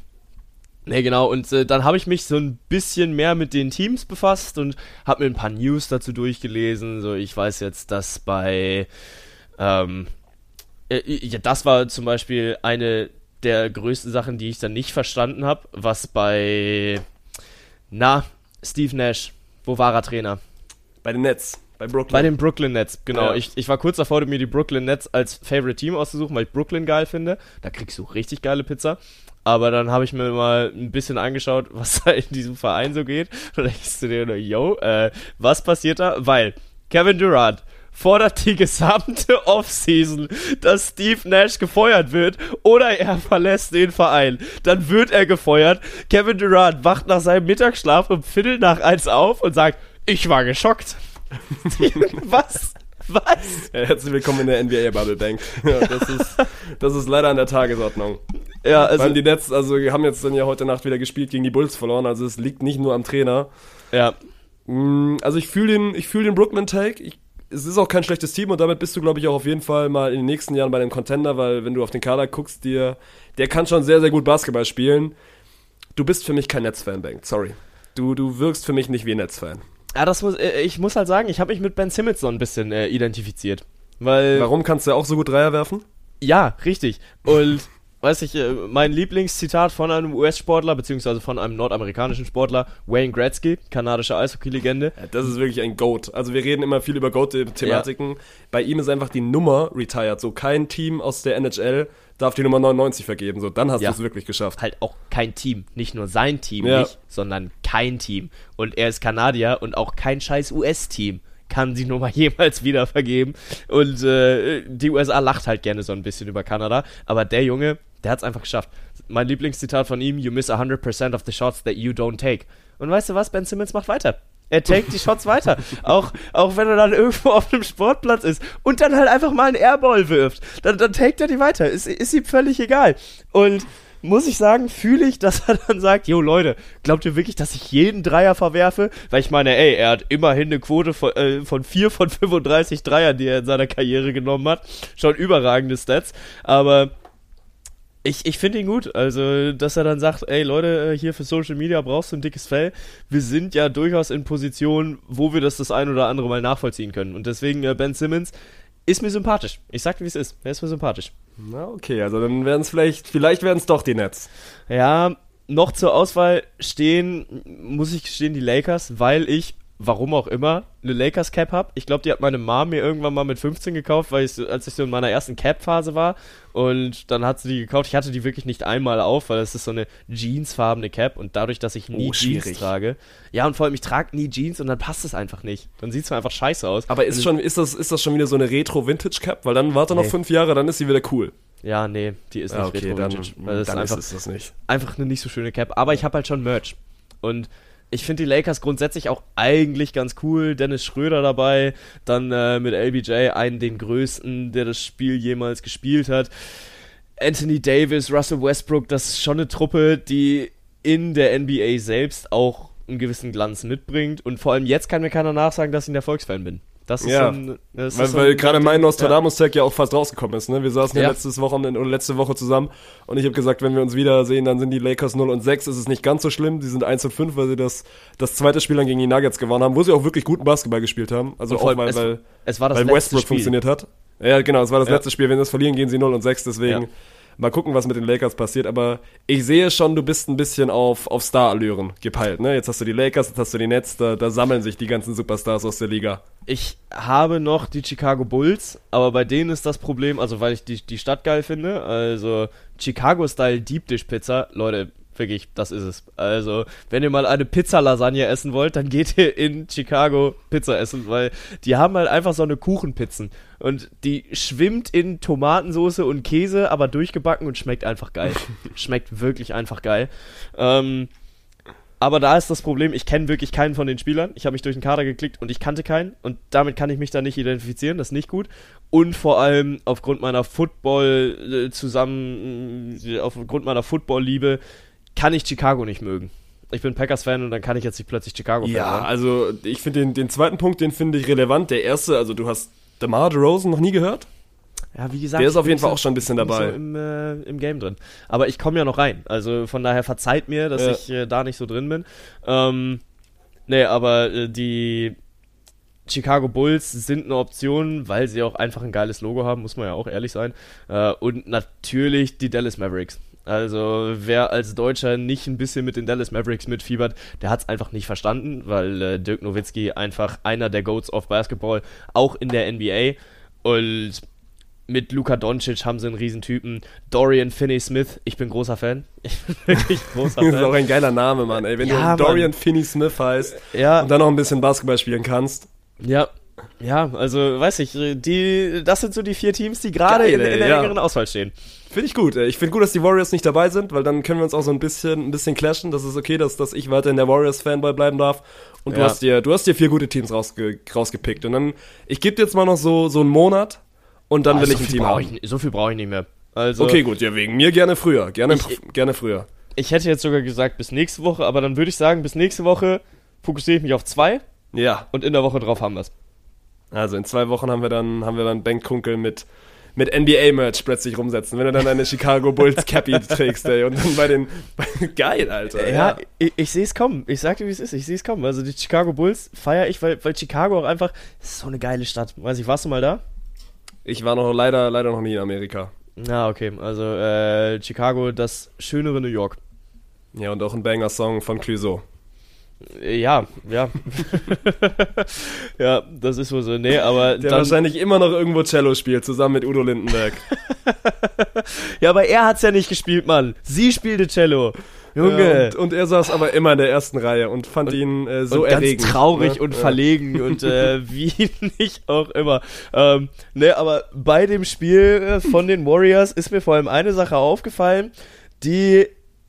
Ne, genau, und äh, dann habe ich mich so ein bisschen mehr mit den Teams befasst und habe mir ein paar News dazu durchgelesen. So, ich weiß jetzt, dass bei ähm, äh, ja, das war zum Beispiel eine der größten Sachen, die ich dann nicht verstanden habe, was bei, na, Steve Nash, wo war er Trainer? Bei den Nets, bei Brooklyn. Bei den Brooklyn Nets, genau. Ja. Ich, ich war kurz davor, mir die Brooklyn Nets als Favorite Team auszusuchen, weil ich Brooklyn geil finde. Da kriegst du richtig geile Pizza. Aber dann habe ich mir mal ein bisschen angeschaut, was da in diesem Verein so geht. Und da denkst du dir nur, yo, äh, was passiert da? Weil Kevin Durant fordert die gesamte Offseason, dass Steve Nash gefeuert wird oder er verlässt den Verein. Dann wird er gefeuert. Kevin Durant wacht nach seinem Mittagsschlaf um Viertel nach eins auf und sagt, ich war geschockt. was? Was? Herzlich willkommen in der NBA Bubble Bank. Das, ist, das ist leider an der Tagesordnung. Ja, Also, also, die Nets, also wir haben jetzt dann ja heute Nacht wieder gespielt gegen die Bulls verloren, also es liegt nicht nur am Trainer. ja, Mm, Also ich fühle den, ich fühle den Brooklyn Take. Ich, es ist auch kein schlechtes Team und damit bist du, glaube ich, auch auf jeden Fall mal in den nächsten Jahren bei dem Contender, weil wenn du auf den Kader guckst, dir, der kann schon sehr, sehr gut Basketball spielen. Du bist für mich kein Nets-Fan, Bank. Sorry. Du, du wirkst für mich nicht wie ein Nets-Fan. ja das muss, äh, ich muss halt sagen, ich habe mich mit Ben Simmons so ein bisschen äh, identifiziert. Weil, Warum kannst du auch so gut Dreier werfen? ja, richtig. Und, weiß ich, äh, mein Lieblingszitat von einem US-Sportler, beziehungsweise von einem nordamerikanischen Sportler, Wayne Gretzky, kanadische Eishockey-Legende. Ja, das ist wirklich ein Goat. Also wir reden immer viel über Goat-Thematiken. Bei ihm ist einfach die Nummer retired. So kein Team aus der NHL darf die Nummer 99 vergeben. So, dann hast Ja. du es wirklich geschafft. halt auch kein Team. Nicht nur sein Team Ja. nicht, sondern kein Team. Und er ist Kanadier und auch kein scheiß US-Team kann die Nummer jemals wieder vergeben. Und äh, die USA lacht halt gerne so ein bisschen über Kanada. Aber der Junge, der hat es einfach geschafft. Mein Lieblingszitat von ihm, you miss 100% of the shots that you don't take. Und weißt du was, Ben Simmons macht weiter. Er takes die Shots weiter. Auch, auch wenn er dann irgendwo auf einem Sportplatz ist und dann halt einfach mal einen Airball wirft. Dann, dann taked er die weiter. Ist, ist ihm völlig egal. Und muss ich sagen, fühle ich, dass er dann sagt, jo Leute, glaubt ihr wirklich, dass ich jeden Dreier verwerfe? Weil ich meine, ey, er hat immerhin eine Quote von, äh, von 4 von 35 Dreiern, die er in seiner Karriere genommen hat. Schon überragende Stats. Aber ich, ich finde ihn gut. Also, dass er dann sagt, ey Leute, äh, hier für Social Media brauchst du ein dickes Fell. Wir sind ja durchaus in Positionen, wo wir das das ein oder andere mal nachvollziehen können. Und deswegen, äh, Ben Simmons ist mir sympathisch. Ich sag, wie es ist. Er ist mir sympathisch. Na, okay, also dann werden es vielleicht, vielleicht werden es doch die Nets. Ja, noch zur Auswahl stehen, muss ich gestehen, die Lakers, weil ich, warum auch immer, eine Lakers Cap habe. Ich glaube, die hat meine Mom mir irgendwann mal mit 15 gekauft, weil ich, als ich so in meiner ersten Cap-Phase war. Und dann hat sie die gekauft. Ich hatte die wirklich nicht einmal auf, weil es ist so eine jeansfarbene Cap. Und dadurch, dass ich nie Oh, Jeans trage. Ja, und vor allem, ich trage nie Jeans und dann passt es einfach nicht. Dann sieht es einfach scheiße aus. Aber ist, schon, ist, das, ist das schon wieder so eine Retro-Vintage-Cap? Weil dann warte noch Nee. fünf Jahre, dann ist sie wieder cool. Ja, nee, die ist nicht Ja, okay, retro dann, vintage. Weil das dann ist ist einfach, es das nicht. einfach eine nicht so schöne Cap. Aber ich habe halt schon Merch. Und ich finde die Lakers grundsätzlich auch eigentlich ganz cool. Dennis Schröder dabei, dann äh, mit LBJ einen den größten, der das Spiel jemals gespielt hat. Anthony Davis, Russell Westbrook, das ist schon eine Truppe, die in der NBA selbst auch einen gewissen Glanz mitbringt. Und vor allem jetzt kann mir keiner nachsagen, dass ich ein Erfolgsfan bin. Das ist Ja. so ein, das Weil, weil gerade mein Nostradamus-Tag ja. auch fast rausgekommen ist. Ne? Wir saßen ja, Ja. letztes Wochenende oder letzte Woche zusammen und ich habe gesagt, wenn wir uns wiedersehen, dann sind die Lakers 0 und 6. Es ist nicht ganz so schlimm. Die sind 1 und 5, weil sie das, das zweite Spiel dann gegen die Nuggets gewonnen haben, wo sie auch wirklich guten Basketball gespielt haben. Also Und auch vor allem, weil, es, weil, es war das weil letzte Westbrook Spiel. funktioniert hat. Ja, genau, es war das Ja. letzte Spiel. Wenn sie das verlieren, gehen sie 0 und 6. Deswegen, Ja. Mal gucken, was mit den Lakers passiert. Aber ich sehe schon, du bist ein bisschen auf, auf Star-Allüren gepeilt. Ne? Jetzt hast du die Lakers, jetzt hast du die Nets. Da, da sammeln sich die ganzen Superstars aus der Liga. Ich habe noch die Chicago Bulls, aber bei denen ist das Problem, also weil ich die, die Stadt geil finde, also Chicago-Style Deep Dish Pizza, Leute, wirklich, das ist es. Also, wenn ihr mal eine Pizza-Lasagne essen wollt, dann geht ihr in Chicago Pizza essen, weil die haben halt einfach so eine Kuchenpizzen und die schwimmt in Tomatensoße und Käse, aber durchgebacken und schmeckt einfach geil. schmeckt wirklich einfach geil. Ähm, aber da ist das Problem, ich kenne wirklich keinen von den Spielern. Ich habe mich durch den Kader geklickt und ich kannte keinen. Und damit kann ich mich da nicht identifizieren. Das ist nicht gut. Und vor allem aufgrund meiner Football äh, zusammen, äh, aufgrund meiner Football-Liebe, kann ich Chicago nicht mögen. Ich bin Packers-Fan und dann kann ich jetzt nicht plötzlich Chicago-Fan Ja, sein. also ich finde den, den zweiten Punkt, den finde ich relevant. Der erste, also du hast DeMar DeRozan noch nie gehört? Ja, wie gesagt, Der ist auf jeden Fall so- auch schon ein bisschen dabei. So im, äh, im Game drin. Aber ich komme ja noch rein. Also von daher verzeiht mir, dass Ja. ich äh, da nicht so drin bin. Ähm, nee, aber äh, die Chicago Bulls sind eine Option, weil sie auch einfach ein geiles Logo haben, muss man ja auch ehrlich sein. Äh, und natürlich die Dallas Mavericks. Also wer als Deutscher nicht ein bisschen mit den Dallas Mavericks mitfiebert, der hat es einfach nicht verstanden, weil äh, Dirk Nowitzki einfach einer der Goats of Basketball, auch in der NBA. Und mit Luka Doncic haben sie einen Riesentypen. Dorian Finney-Smith, ich bin großer Fan. Ich bin wirklich großer Das ist auch Fan. ein geiler Name, Mann. Ey, wenn Ja, du Dorian. Finney-Smith heißt Ja, und dann noch ein bisschen Basketball spielen kannst. ja, ja, also weiß ich, die, das sind so die vier Teams, die gerade in, in der ja. engeren Auswahl stehen. Finde ich gut. Ich finde gut, dass die Warriors nicht dabei sind, weil dann können wir uns auch so ein bisschen, ein bisschen clashen. Das ist okay, dass, dass ich weiter in der Warriors-Fanboy bleiben darf. Und du Ja. hast dir, du hast dir vier gute Teams rausge, rausgepickt. Und dann, ich gebe dir jetzt mal noch so, so einen Monat und dann Ah, will so ich ein Team haben. ich, so viel brauche ich nicht mehr. Also, Okay, gut, ja, wegen mir gerne früher. Gerne, Ich- gerne früher. ich hätte jetzt sogar gesagt bis nächste Woche, aber dann würde ich sagen, bis nächste Woche fokussiere ich mich auf zwei Ja. und in der Woche drauf haben wir es. Also in zwei Wochen haben wir dann, haben wir dann Benkkunkel mit, mit NBA-Merch plötzlich rumsetzen, wenn du dann deine Chicago Bulls Cappy trägst, ey. Und dann bei den, geil, Alter. Ja, ich, ich sehe es kommen. Ich sag dir, wie es ist. Ich sehe es kommen. Also die Chicago Bulls feiere ich, weil, weil Chicago auch einfach, ist so eine geile Stadt. Weiß ich, warst du mal da? Ich war noch leider, leider noch nie in Amerika. Na, okay. Also äh, Chicago, das schönere New York. Ja, und auch ein Banger-Song von Clouseau. Ja, ja. ja, das ist wohl so. Nee, aber Der dann, wahrscheinlich immer noch irgendwo Cello spielt, zusammen mit Udo Lindenberg. Ja, aber er hat's ja nicht gespielt, Mann. Sie spielte Cello. Junge. Ja, und, und er saß aber immer in der ersten Reihe und fand ihn äh, so und ganz erregend. traurig ne? und Ja. verlegen und äh, wie nicht auch immer. Ähm, ne, aber bei dem Spiel äh, von den Warriors ist mir vor allem eine Sache aufgefallen, die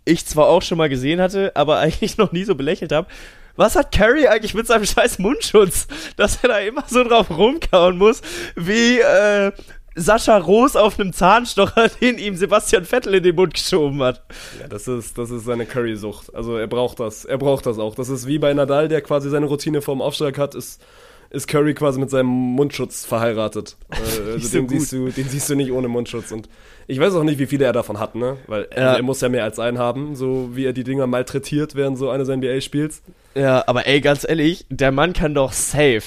ich zwar auch schon mal gesehen hatte, aber eigentlich noch nie so belächelt habe. Was hat Carrie eigentlich mit seinem scheiß Mundschutz, dass er da immer so drauf rumkauen muss, wie äh, Sascha Roos auf einem Zahnstocher, den ihm Sebastian Vettel in den Mund geschoben hat. Ja, das ist, das ist seine Curry-Sucht. Also er braucht das. Er braucht das auch. Das ist wie bei Nadal, der quasi seine Routine vorm Aufschlag hat, ist, ist Curry quasi mit seinem Mundschutz verheiratet. Äh, also so den, siehst du, den siehst du nicht ohne Mundschutz. Und ich weiß auch nicht, wie viele er davon hat, ne? Weil Ja. also er muss ja mehr als einen haben, so wie er die Dinger malträtiert während so eines NBA-Spiels. Ja, aber ey, ganz ehrlich, der Mann kann doch safe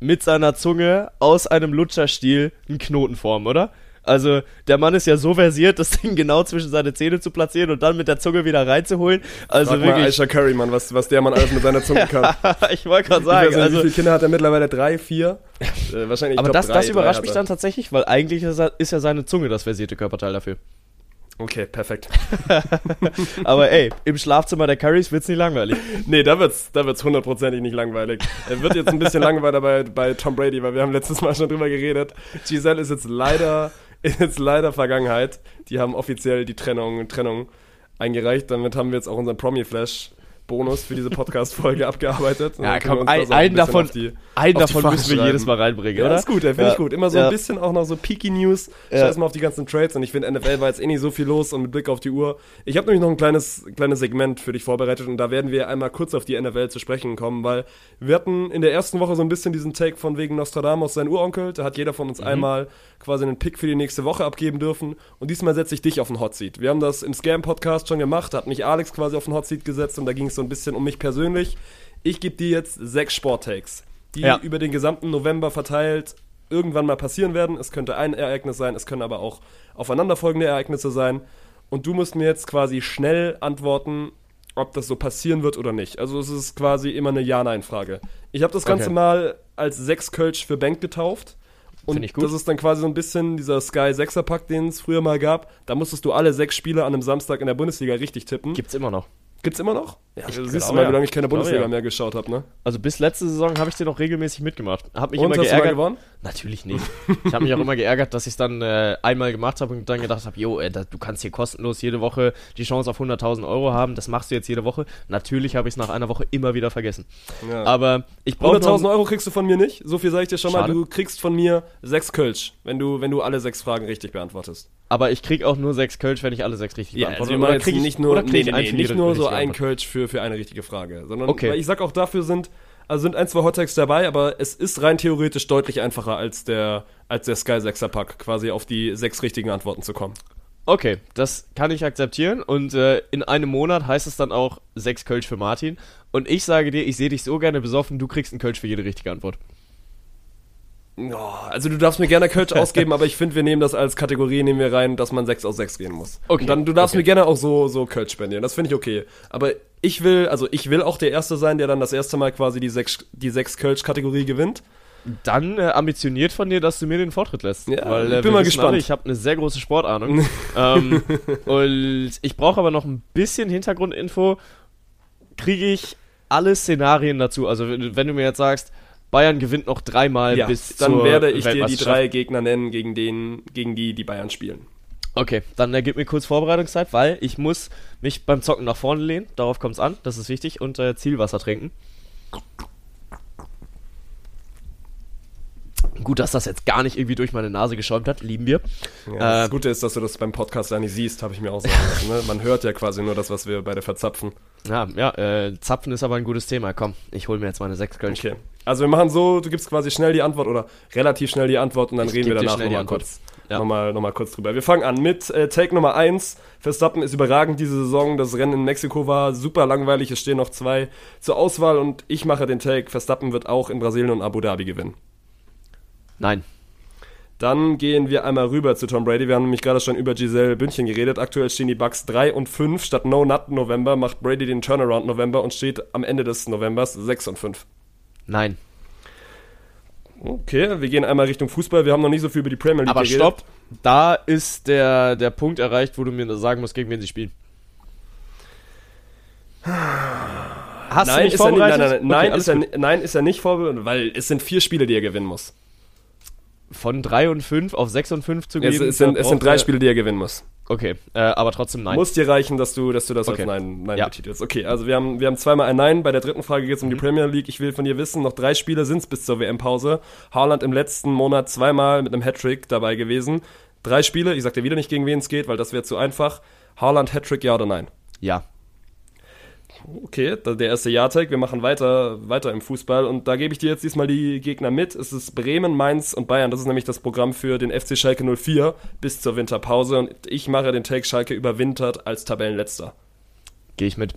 mit seiner Zunge aus einem Lutscherstiel einen Knoten formen, oder? Also, der Mann ist ja so versiert, das Ding genau zwischen seine Zähne zu platzieren und dann mit der Zunge wieder reinzuholen. Also mal wirklich, Aisha Curry, Mann, was, was der Mann alles mit seiner Zunge kann. ich wollte gerade sagen, nicht, wie also, viele Kinder hat er mittlerweile? Drei, vier? Äh, wahrscheinlich, ich aber das, drei, das überrascht mich dann tatsächlich, weil eigentlich ist, er, ist ja seine Zunge das versierte Körperteil dafür. Okay, perfekt. Aber ey, im Schlafzimmer der Currys wird's nicht langweilig. Nee, da wird's, da wird's hundertprozentig nicht langweilig. Er wird jetzt ein bisschen langweiler bei, bei Tom Brady, weil wir haben letztes Mal schon drüber geredet. Giselle ist jetzt leider, ist jetzt leider Vergangenheit. Die haben offiziell die Trennung, Trennung eingereicht. Damit haben wir jetzt auch unseren Promi-Flash Bonus für diese Podcast-Folge abgearbeitet. Ja, komm, ein, einen davon, die- einen davon müssen wir schreiben. jedes Mal reinbringen, Ja, oder? das ist gut, der finde Ja. ich gut. Immer so Ja. ein bisschen auch noch so Peaky News. Scheiß mal auf die ganzen Trades und ich finde, NFL war jetzt eh nicht so viel los und mit Blick auf die Uhr. Ich habe nämlich noch ein kleines, kleines Segment für dich vorbereitet und da werden wir einmal kurz auf die NFL zu sprechen kommen, weil wir hatten in der ersten Woche so ein bisschen diesen Take von wegen Nostradamus, sein Uronkel. Da hat jeder von Mhm. uns einmal quasi einen Pick für die nächste Woche abgeben dürfen und diesmal setze ich dich auf den Hot Seat. Wir haben das im Scam-Podcast schon gemacht, hat mich Alex quasi auf den Hot Seat gesetzt und da ging es so ein bisschen um mich persönlich. Ich gebe dir jetzt sechs Sporttakes, die Ja. über den gesamten November verteilt irgendwann mal passieren werden. Es könnte ein Ereignis sein, es können aber auch aufeinanderfolgende Ereignisse sein. Und du musst mir jetzt quasi schnell antworten, ob das so passieren wird oder nicht. Also es ist quasi immer eine Ja-Nein-Frage. Ich habe das Ganze Okay. mal als sechs Kölsch für Bank getauft. Und Find ich gut. das ist dann quasi so ein bisschen dieser Sky 6er Pack, den es früher mal gab. Da musstest du alle sechs Spiele an einem Samstag in der Bundesliga richtig tippen. Gibt's immer noch. Gibt's immer noch? Ja, du siehst du mal, ja. wie lange ich keine Ich Bundesliga ja. mehr geschaut habe, ne? Also bis letzte Saison habe ich den noch regelmäßig mitgemacht. Hab mich Und immer hast du mal geärgert. gewonnen? Natürlich nicht. Ich habe mich auch immer geärgert, dass ich es dann äh, einmal gemacht habe und dann gedacht habe, jo, ey, da, du kannst hier kostenlos jede Woche die Chance auf 100.000 Euro haben. Das machst du jetzt jede Woche. Natürlich habe ich es nach einer Woche immer wieder vergessen. Ja. Aber ich brauche 100.000 Euro kriegst du von mir nicht. So viel sage ich dir schon Schade. mal. Du kriegst von mir sechs Kölsch, wenn du, wenn du alle sechs Fragen richtig beantwortest. Aber ich krieg auch nur sechs Kölsch, wenn ich alle sechs richtig beantworte. also wir Oder machen jetzt ich- nicht nur, nee, ich nee, nee, nicht nur so ein? Kölsch für, für eine richtige Frage, sondern Okay. weil ich sag auch dafür sind, also sind ein, zwei Hottext dabei, aber es ist rein theoretisch deutlich einfacher als der, als der Sky 6er Pack, quasi auf die sechs richtigen Antworten zu kommen. Okay, das kann ich akzeptieren und äh, in einem Monat heißt es dann auch sechs Kölsch für Martin. Und ich sage dir, ich sehe dich so gerne besoffen, du kriegst einen Kölsch für jede richtige Antwort. Also du darfst mir gerne Kölsch ausgeben, aber ich finde, wir nehmen das als Kategorie, nehmen wir rein, dass man 6 aus 6 gehen muss. Okay, Und dann, du darfst okay. mir gerne auch so, so Kölsch spendieren, das finde ich okay. Aber ich will, also ich will auch der Erste sein, der dann das erste Mal quasi die 6 die sechs Kölsch-Kategorie gewinnt. Dann äh, ambitioniert von dir, dass du mir den Vortritt lässt. Ja, Weil, ich äh, bin wir mal gespannt. Alle, ich habe eine sehr große Sportahnung. ähm, und ich brauche aber noch ein bisschen Hintergrundinfo. Kriege ich alle Szenarien dazu? Also wenn du mir jetzt sagst, Bayern gewinnt noch dreimal Ja, bis dann zur werde ich dir die drei Gegner nennen, gegen, den, gegen die die Bayern spielen. Okay, dann äh, gib mir kurz Vorbereitungszeit, weil ich muss mich beim Zocken nach vorne lehnen. Darauf kommt es an, das ist wichtig. Und äh, Zielwasser trinken. Gut, dass das jetzt gar nicht irgendwie durch meine Nase geschäumt hat, lieben wir. Ja, das Äh, Gute ist, dass du das beim Podcast ja nicht siehst, habe ich mir auch sagen lassen. Ne? Man hört ja quasi nur das, was wir beide verzapfen. Ja, ja äh, Zapfen ist aber ein gutes Thema. Komm, ich hole mir jetzt meine sechs Kölsch. Okay. Also wir machen so, du gibst quasi schnell die Antwort oder relativ schnell die Antwort und dann Ich reden wir danach nochmal kurz, Ja. nochmal, nochmal kurz drüber. Wir fangen an mit äh, Take Nummer 1. Verstappen ist überragend diese Saison. Das Rennen in Mexiko war super langweilig. Es stehen noch zwei zur Auswahl und ich mache den Take. Verstappen wird auch in Brasilien und Abu Dhabi gewinnen. Nein. Dann gehen wir einmal rüber zu Tom Brady. Wir haben nämlich gerade schon über Giselle Bündchen geredet. Aktuell stehen die Bucks 3 und 5. Statt No Nut November macht Brady den Turnaround November und steht am Ende des Novembers 6 und 5. Nein. Okay, wir gehen einmal Richtung Fußball. Wir haben noch nicht so viel über die Premier League Aber geredet. stopp. Da ist der, der Punkt erreicht, wo du mir sagen musst, gegen wen sie spielen. Hast du Nein, mich ist er nicht, nein, vorbereitet? nein, nein, Okay, nein, ist er, nein, ist er nicht vorbereitet, weil es sind vier Spiele, die er gewinnen muss. Von 3 und 5 auf 6 und 5 zu gehen. Es, es, sind, es sind drei Spiele, die er gewinnen muss. Okay, äh, aber trotzdem nein. Muss dir reichen, dass du, dass du das Okay. als Nein, Nein Ja. betitelst. Okay, also wir haben, wir haben zweimal ein Nein. Bei der dritten Frage geht es um Mhm. die Premier League. Ich will von dir wissen, noch drei Spiele sind es bis zur WM-Pause. Haaland im letzten Monat zweimal mit einem Hattrick dabei gewesen. Drei Spiele, ich sag dir wieder nicht, gegen wen es geht, weil das wäre zu einfach. Haaland Hattrick, ja oder nein? Ja. Okay, der erste Ja-Tag. Wir machen weiter, weiter im Fußball. Und da gebe ich dir jetzt diesmal die Gegner mit. Es ist Bremen, Mainz und Bayern. Das ist nämlich das Programm für den FC Schalke 04 bis zur Winterpause. Und ich mache den Take Schalke überwintert als Tabellenletzter. Gehe ich mit.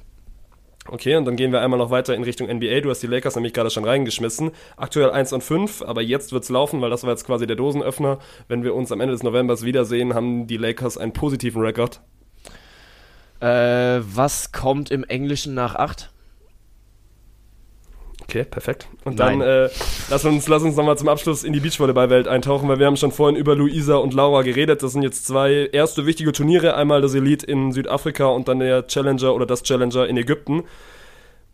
Okay, und dann gehen wir einmal noch weiter in Richtung NBA. Du hast die Lakers nämlich gerade schon reingeschmissen. Aktuell 1 und 5, aber jetzt wird's laufen, weil das war jetzt quasi der Dosenöffner. Wenn wir uns am Ende des Novembers wiedersehen, haben die Lakers einen positiven Rekord. Äh, was kommt im Englischen nach 8? Okay, perfekt. Und Nein. dann äh, lass uns, lass uns nochmal zum Abschluss in die Beachvolleyball-Welt eintauchen, weil wir haben schon vorhin über Luisa und Laura geredet. Das sind jetzt zwei erste wichtige Turniere. Einmal das Elite in Südafrika und dann der Challenger oder das Challenger in Ägypten.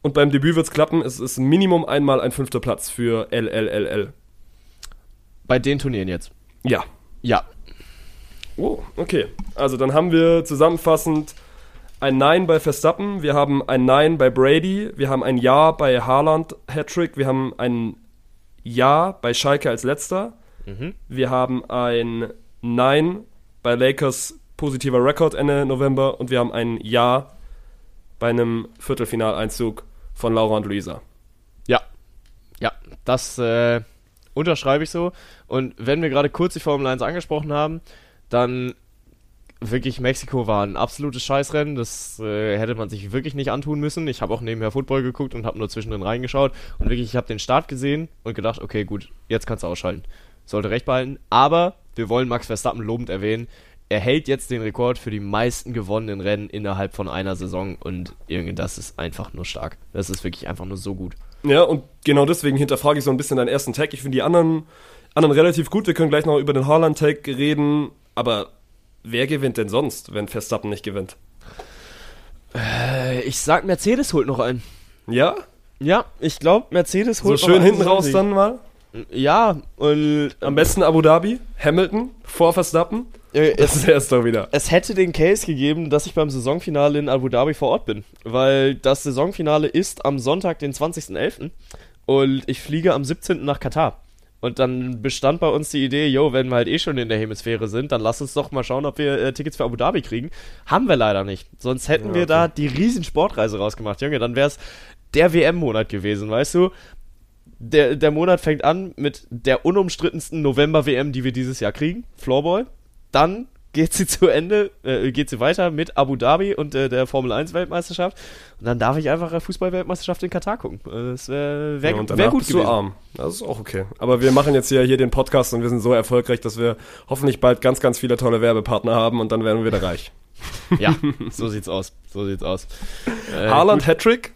Und beim Debüt wird's klappen. Es ist Minimum einmal ein fünfter Platz für LLLL. Bei den Turnieren jetzt. Ja. Ja. Oh, okay. Also dann haben wir zusammenfassend ein Nein bei Verstappen, wir haben ein Nein bei Brady, wir haben ein Ja bei Haaland Hattrick, wir haben ein Ja bei Schalke als letzter, wir haben ein Nein bei Lakers positiver Rekord Ende November und wir haben ein Ja bei einem Viertelfinaleinzug von Laura und Luisa. Ja. Ja. Das äh, unterschreibe ich so. Und wenn wir gerade kurz die Formel 1 angesprochen haben, dann wirklich Mexiko war ein absolutes Scheißrennen. Das äh, hätte man sich wirklich nicht antun müssen. Ich habe auch nebenher Football geguckt und habe nur zwischendrin reingeschaut. Und wirklich, ich habe den Start gesehen und gedacht, okay, gut, jetzt kannst du ausschalten. sollte recht behalten. Aber wir wollen Max Verstappen lobend erwähnen. Er hält jetzt den Rekord für die meisten gewonnenen Rennen innerhalb von einer Saison und irgendwie das ist einfach nur stark. Das ist wirklich einfach nur so gut. Ja, und genau deswegen hinterfrage ich so ein bisschen deinen ersten Tag. Ich finde die anderen, anderen relativ gut. Wir können gleich noch über den Haaland-Tag reden. Aber wer gewinnt denn sonst, wenn Verstappen nicht gewinnt? Äh, Ich sag, Mercedes holt noch einen. Ja? Ja, ich glaube, Mercedes So holt noch schön einen hinten raus dann mal. Ja, und Am besten Abu Dhabi, Hamilton, vor Verstappen. äh, Das es, ist erst doch wieder. es hätte den Case gegeben, dass ich beim Saisonfinale in Abu Dhabi vor Ort bin. Weil das Saisonfinale ist am Sonntag, den 20.11. Und ich fliege am 17. nach Katar. Und dann bestand bei uns die Idee, yo, wenn wir halt eh schon in der Hemisphäre sind, dann lass uns doch mal schauen, ob wir äh, Tickets für Abu Dhabi kriegen. Haben wir leider nicht. Sonst hätten wir da die riesen Sportreise rausgemacht. Junge, dann wäre es der WM-Monat gewesen, weißt du? Der, der Monat fängt an mit der unumstrittensten November-WM, die wir dieses Jahr kriegen, Floorball. Dann geht sie zu Ende, äh, geht sie weiter mit Abu Dhabi und äh, der Formel 1 Weltmeisterschaft. Und dann darf ich einfach eine Fußball-Weltmeisterschaft in Katar gucken. Äh, Das wäre wär, Ja, und wär gut bist gewesen. du arm. Das ist auch okay. Aber wir machen jetzt hier, hier den Podcast und wir sind so erfolgreich, dass wir hoffentlich bald ganz, ganz viele tolle Werbepartner haben und dann werden wir wieder reich. Ja, so sieht's aus. So sieht's aus. Äh, Haaland Hattrick.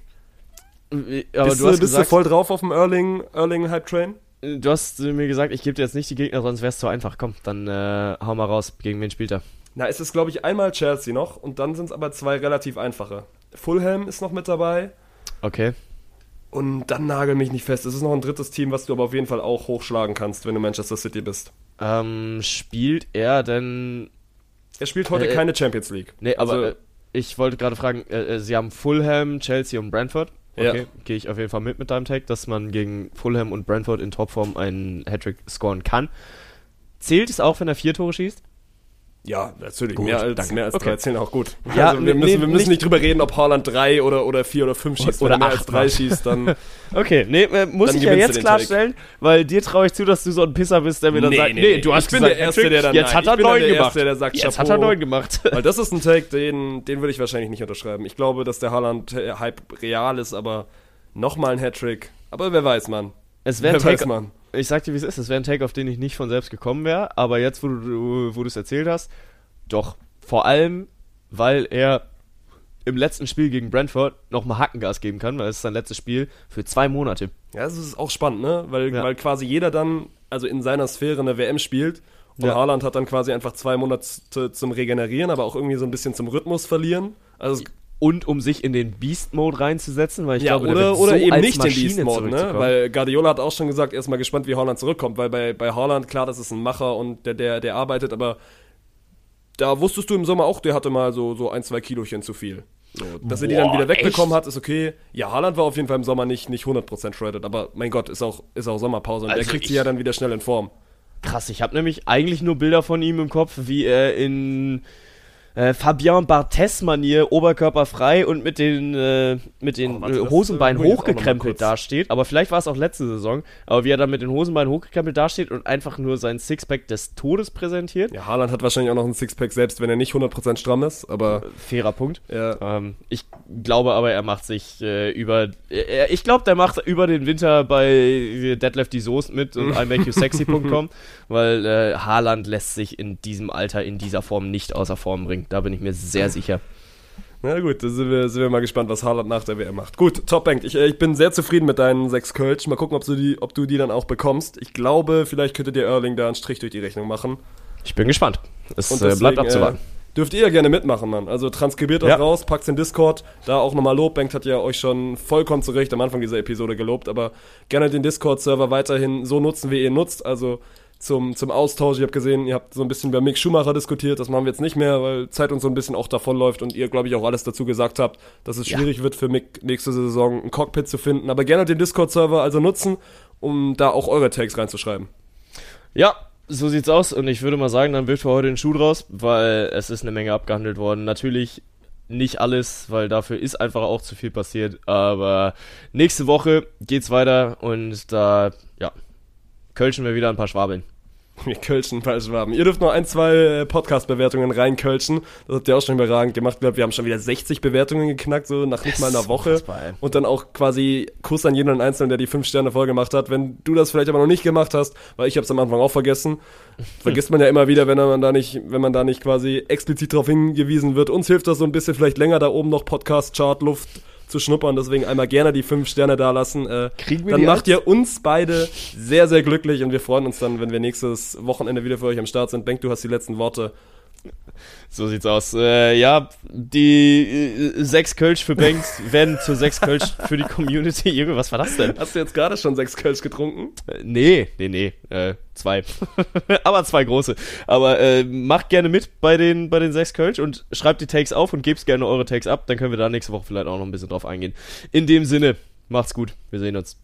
gut, aber Bist, du bist gesagt, du voll drauf auf dem Erling, Erling Hype Train? Du hast mir gesagt, ich gebe dir jetzt nicht die Gegner, sonst wär's zu einfach. Komm, dann äh, hau mal raus. Gegen wen spielt er? Na, es ist, glaube ich, einmal Chelsea noch und dann sind es aber zwei relativ einfache. Fulham ist noch mit dabei Okay. und dann nagel mich nicht fest. Es ist noch ein drittes Team, was du aber auf jeden Fall auch hochschlagen kannst, wenn du Manchester City bist. Ähm, spielt er denn Er spielt heute Äh, keine Champions League. Nee, aber Also- äh, ich wollte gerade fragen, äh, äh, sie haben Fulham, Chelsea und Brentford. Ja. Okay, gehe ich auf jeden Fall mit mit deinem Take, dass man gegen Fulham und Brentford in Topform einen Hattrick scoren kann. Zählt es auch, wenn er vier Tore schießt? Ja, natürlich. Gut, mehr als, danke. mehr als Okay. 13 auch gut. Ja, also wir müssen, nee, wir müssen nicht- nicht drüber reden, ob Haaland 3 oder, oder 4 oder 5 schießt. Oder Wenn er mehr acht als 3 macht. schießt, dann. Okay, nee, äh, muss ich ja jetzt klarstellen, weil dir traue ich zu, dass du so ein Pisser bist, der mir dann Nee, sagt, nee, nee, du hast Ich bin gesagt, der Erste, der dann- jetzt nein, hat er gemacht. Erste, der sagt, jetzt hat Chapeau. er neun gemacht. Weil das ist ein Take, den, den würde ich wahrscheinlich nicht unterschreiben. Ich glaube, dass der Haaland-Hype real ist, aber nochmal ein Hattrick. Aber wer weiß, Mann. Es wäre ein Take, Mann. ich sag dir, wie es ist, es wäre ein Take, auf den ich nicht von selbst gekommen wäre, aber jetzt, wo du wo du es erzählt hast, doch, vor allem, weil er im letzten Spiel gegen Brentford nochmal Hackengas geben kann, weil es ist sein letztes Spiel für zwei Monate. Ja, das ist auch spannend, ne? Weil, Ja. weil quasi jeder dann, also in seiner Sphäre eine WM spielt. Und Ja. Haaland hat dann quasi einfach zwei Monate zum Regenerieren, aber auch irgendwie so ein bisschen zum Rhythmus verlieren. Also Und um sich in den Beast-Mode reinzusetzen, weil ich ja, glaube, der oder, oder so eben nicht den Maschine Beast-Mode, ne? Weil Guardiola hat auch schon gesagt, er ist mal gespannt, wie Haaland zurückkommt, weil bei, bei Haaland, klar, das ist ein Macher und der, der, der arbeitet, aber da wusstest du im Sommer auch, der hatte mal so, so ein, zwei Kilochen zu viel. So, dass er die dann Boah, wieder wegbekommen echt? hat, ist okay. Ja, Haaland war auf jeden Fall im Sommer nicht, nicht 100% shredded, aber mein Gott, ist auch, ist auch Sommerpause und Also der kriegt sie ja dann wieder schnell in Form. Krass, ich habe nämlich eigentlich nur Bilder von ihm im Kopf, wie er in äh, Fabien Barthez-Manier, oberkörperfrei und mit den, äh, mit den Oh, warte, äh, Hosenbeinen äh, mal hochgekrempelt dasteht. Aber vielleicht war es auch letzte Saison. Aber wie er dann mit den Hosenbeinen hochgekrempelt dasteht und einfach nur sein Sixpack des Todes präsentiert. Ja, Haaland hat wahrscheinlich auch noch ein Sixpack, selbst wenn er nicht 100% stramm ist, aber Fairer Punkt. ja. Ähm, ich glaube aber, er macht sich äh, über. Er, ich glaube, der macht über den Winter bei Deadlift die Soße mit und imakeyousexy.com, weil äh, Haaland lässt sich in diesem Alter, in dieser Form nicht außer Form bringen. Da bin ich mir sehr sicher. Na gut, da sind wir, sind wir mal gespannt, was Haaland nach der WM macht. Gut, Top Bank. Ich, äh, ich bin sehr zufrieden mit deinen sechs Kölsch. Mal gucken, ob du, die, ob du die dann auch bekommst. Ich glaube, vielleicht könnte dir Erling da einen Strich durch die Rechnung machen. Ich bin gespannt. Es äh, bleibt deswegen, abzuwarten. Äh, dürft ihr ja gerne mitmachen, Mann. Also transkribiert das Ja. raus, packt's in Discord. Da auch nochmal Lob. Bank hat ja euch schon vollkommen zu Recht am Anfang dieser Episode gelobt, aber gerne den Discord-Server weiterhin so nutzen, wie ihr ihn nutzt. Also zum, zum Austausch. Ich habe gesehen, ihr habt so ein bisschen über Mick Schumacher diskutiert. Das machen wir jetzt nicht mehr, weil Zeit uns so ein bisschen auch davonläuft und ihr, glaube ich, auch alles dazu gesagt habt, dass es Ja. schwierig wird für Mick nächste Saison ein Cockpit zu finden. Aber gerne den Discord-Server also nutzen, um da auch eure Takes reinzuschreiben. Ja, so sieht's aus. Und ich würde mal sagen, dann wird für heute den Schuh draus, weil es ist eine Menge abgehandelt worden. Natürlich nicht alles, weil dafür ist einfach auch zu viel passiert. Aber nächste Woche geht's weiter und da, ja, kölschen wir wieder ein paar Schwabeln. Wir kölschen falsch Schwaben. Ihr dürft noch ein, zwei äh, Podcast-Bewertungen reinkölschen. Das habt ihr auch schon überragend gemacht. Ich glaube, wir haben schon wieder 60 Bewertungen geknackt, so nach nicht mal einer Woche. unfassbar. Und dann auch quasi Kuss an jeden Einzelnen, der die 5 Sterne voll gemacht hat. Wenn du das vielleicht aber noch nicht gemacht hast, weil ich habe es am Anfang auch vergessen, vergisst man ja immer wieder, wenn man da nicht, wenn man da nicht quasi explizit darauf hingewiesen wird. Uns hilft das so ein bisschen vielleicht länger da oben noch Podcast-Chart-Luft zu schnuppern. Deswegen einmal gerne die 5 Sterne da lassen. Äh, Kriegen wir dann macht ihr uns beide sehr, sehr glücklich und wir freuen uns dann, wenn wir nächstes Wochenende wieder für euch am Start sind. Benk, du hast die letzten Worte. So sieht's aus. Äh, ja, die äh, sechs Kölsch für Banks werden zu sechs Kölsch für die Community. Junge, was war das denn? Hast du jetzt gerade schon sechs Kölsch getrunken? Äh, nee, nee, nee. Äh, zwei. Aber zwei große. Aber äh, macht gerne mit bei den, bei den sechs Kölsch und schreibt die Takes auf und gebt gerne eure Takes ab. Dann können wir da nächste Woche vielleicht auch noch ein bisschen drauf eingehen. In dem Sinne, macht's gut. Wir sehen uns.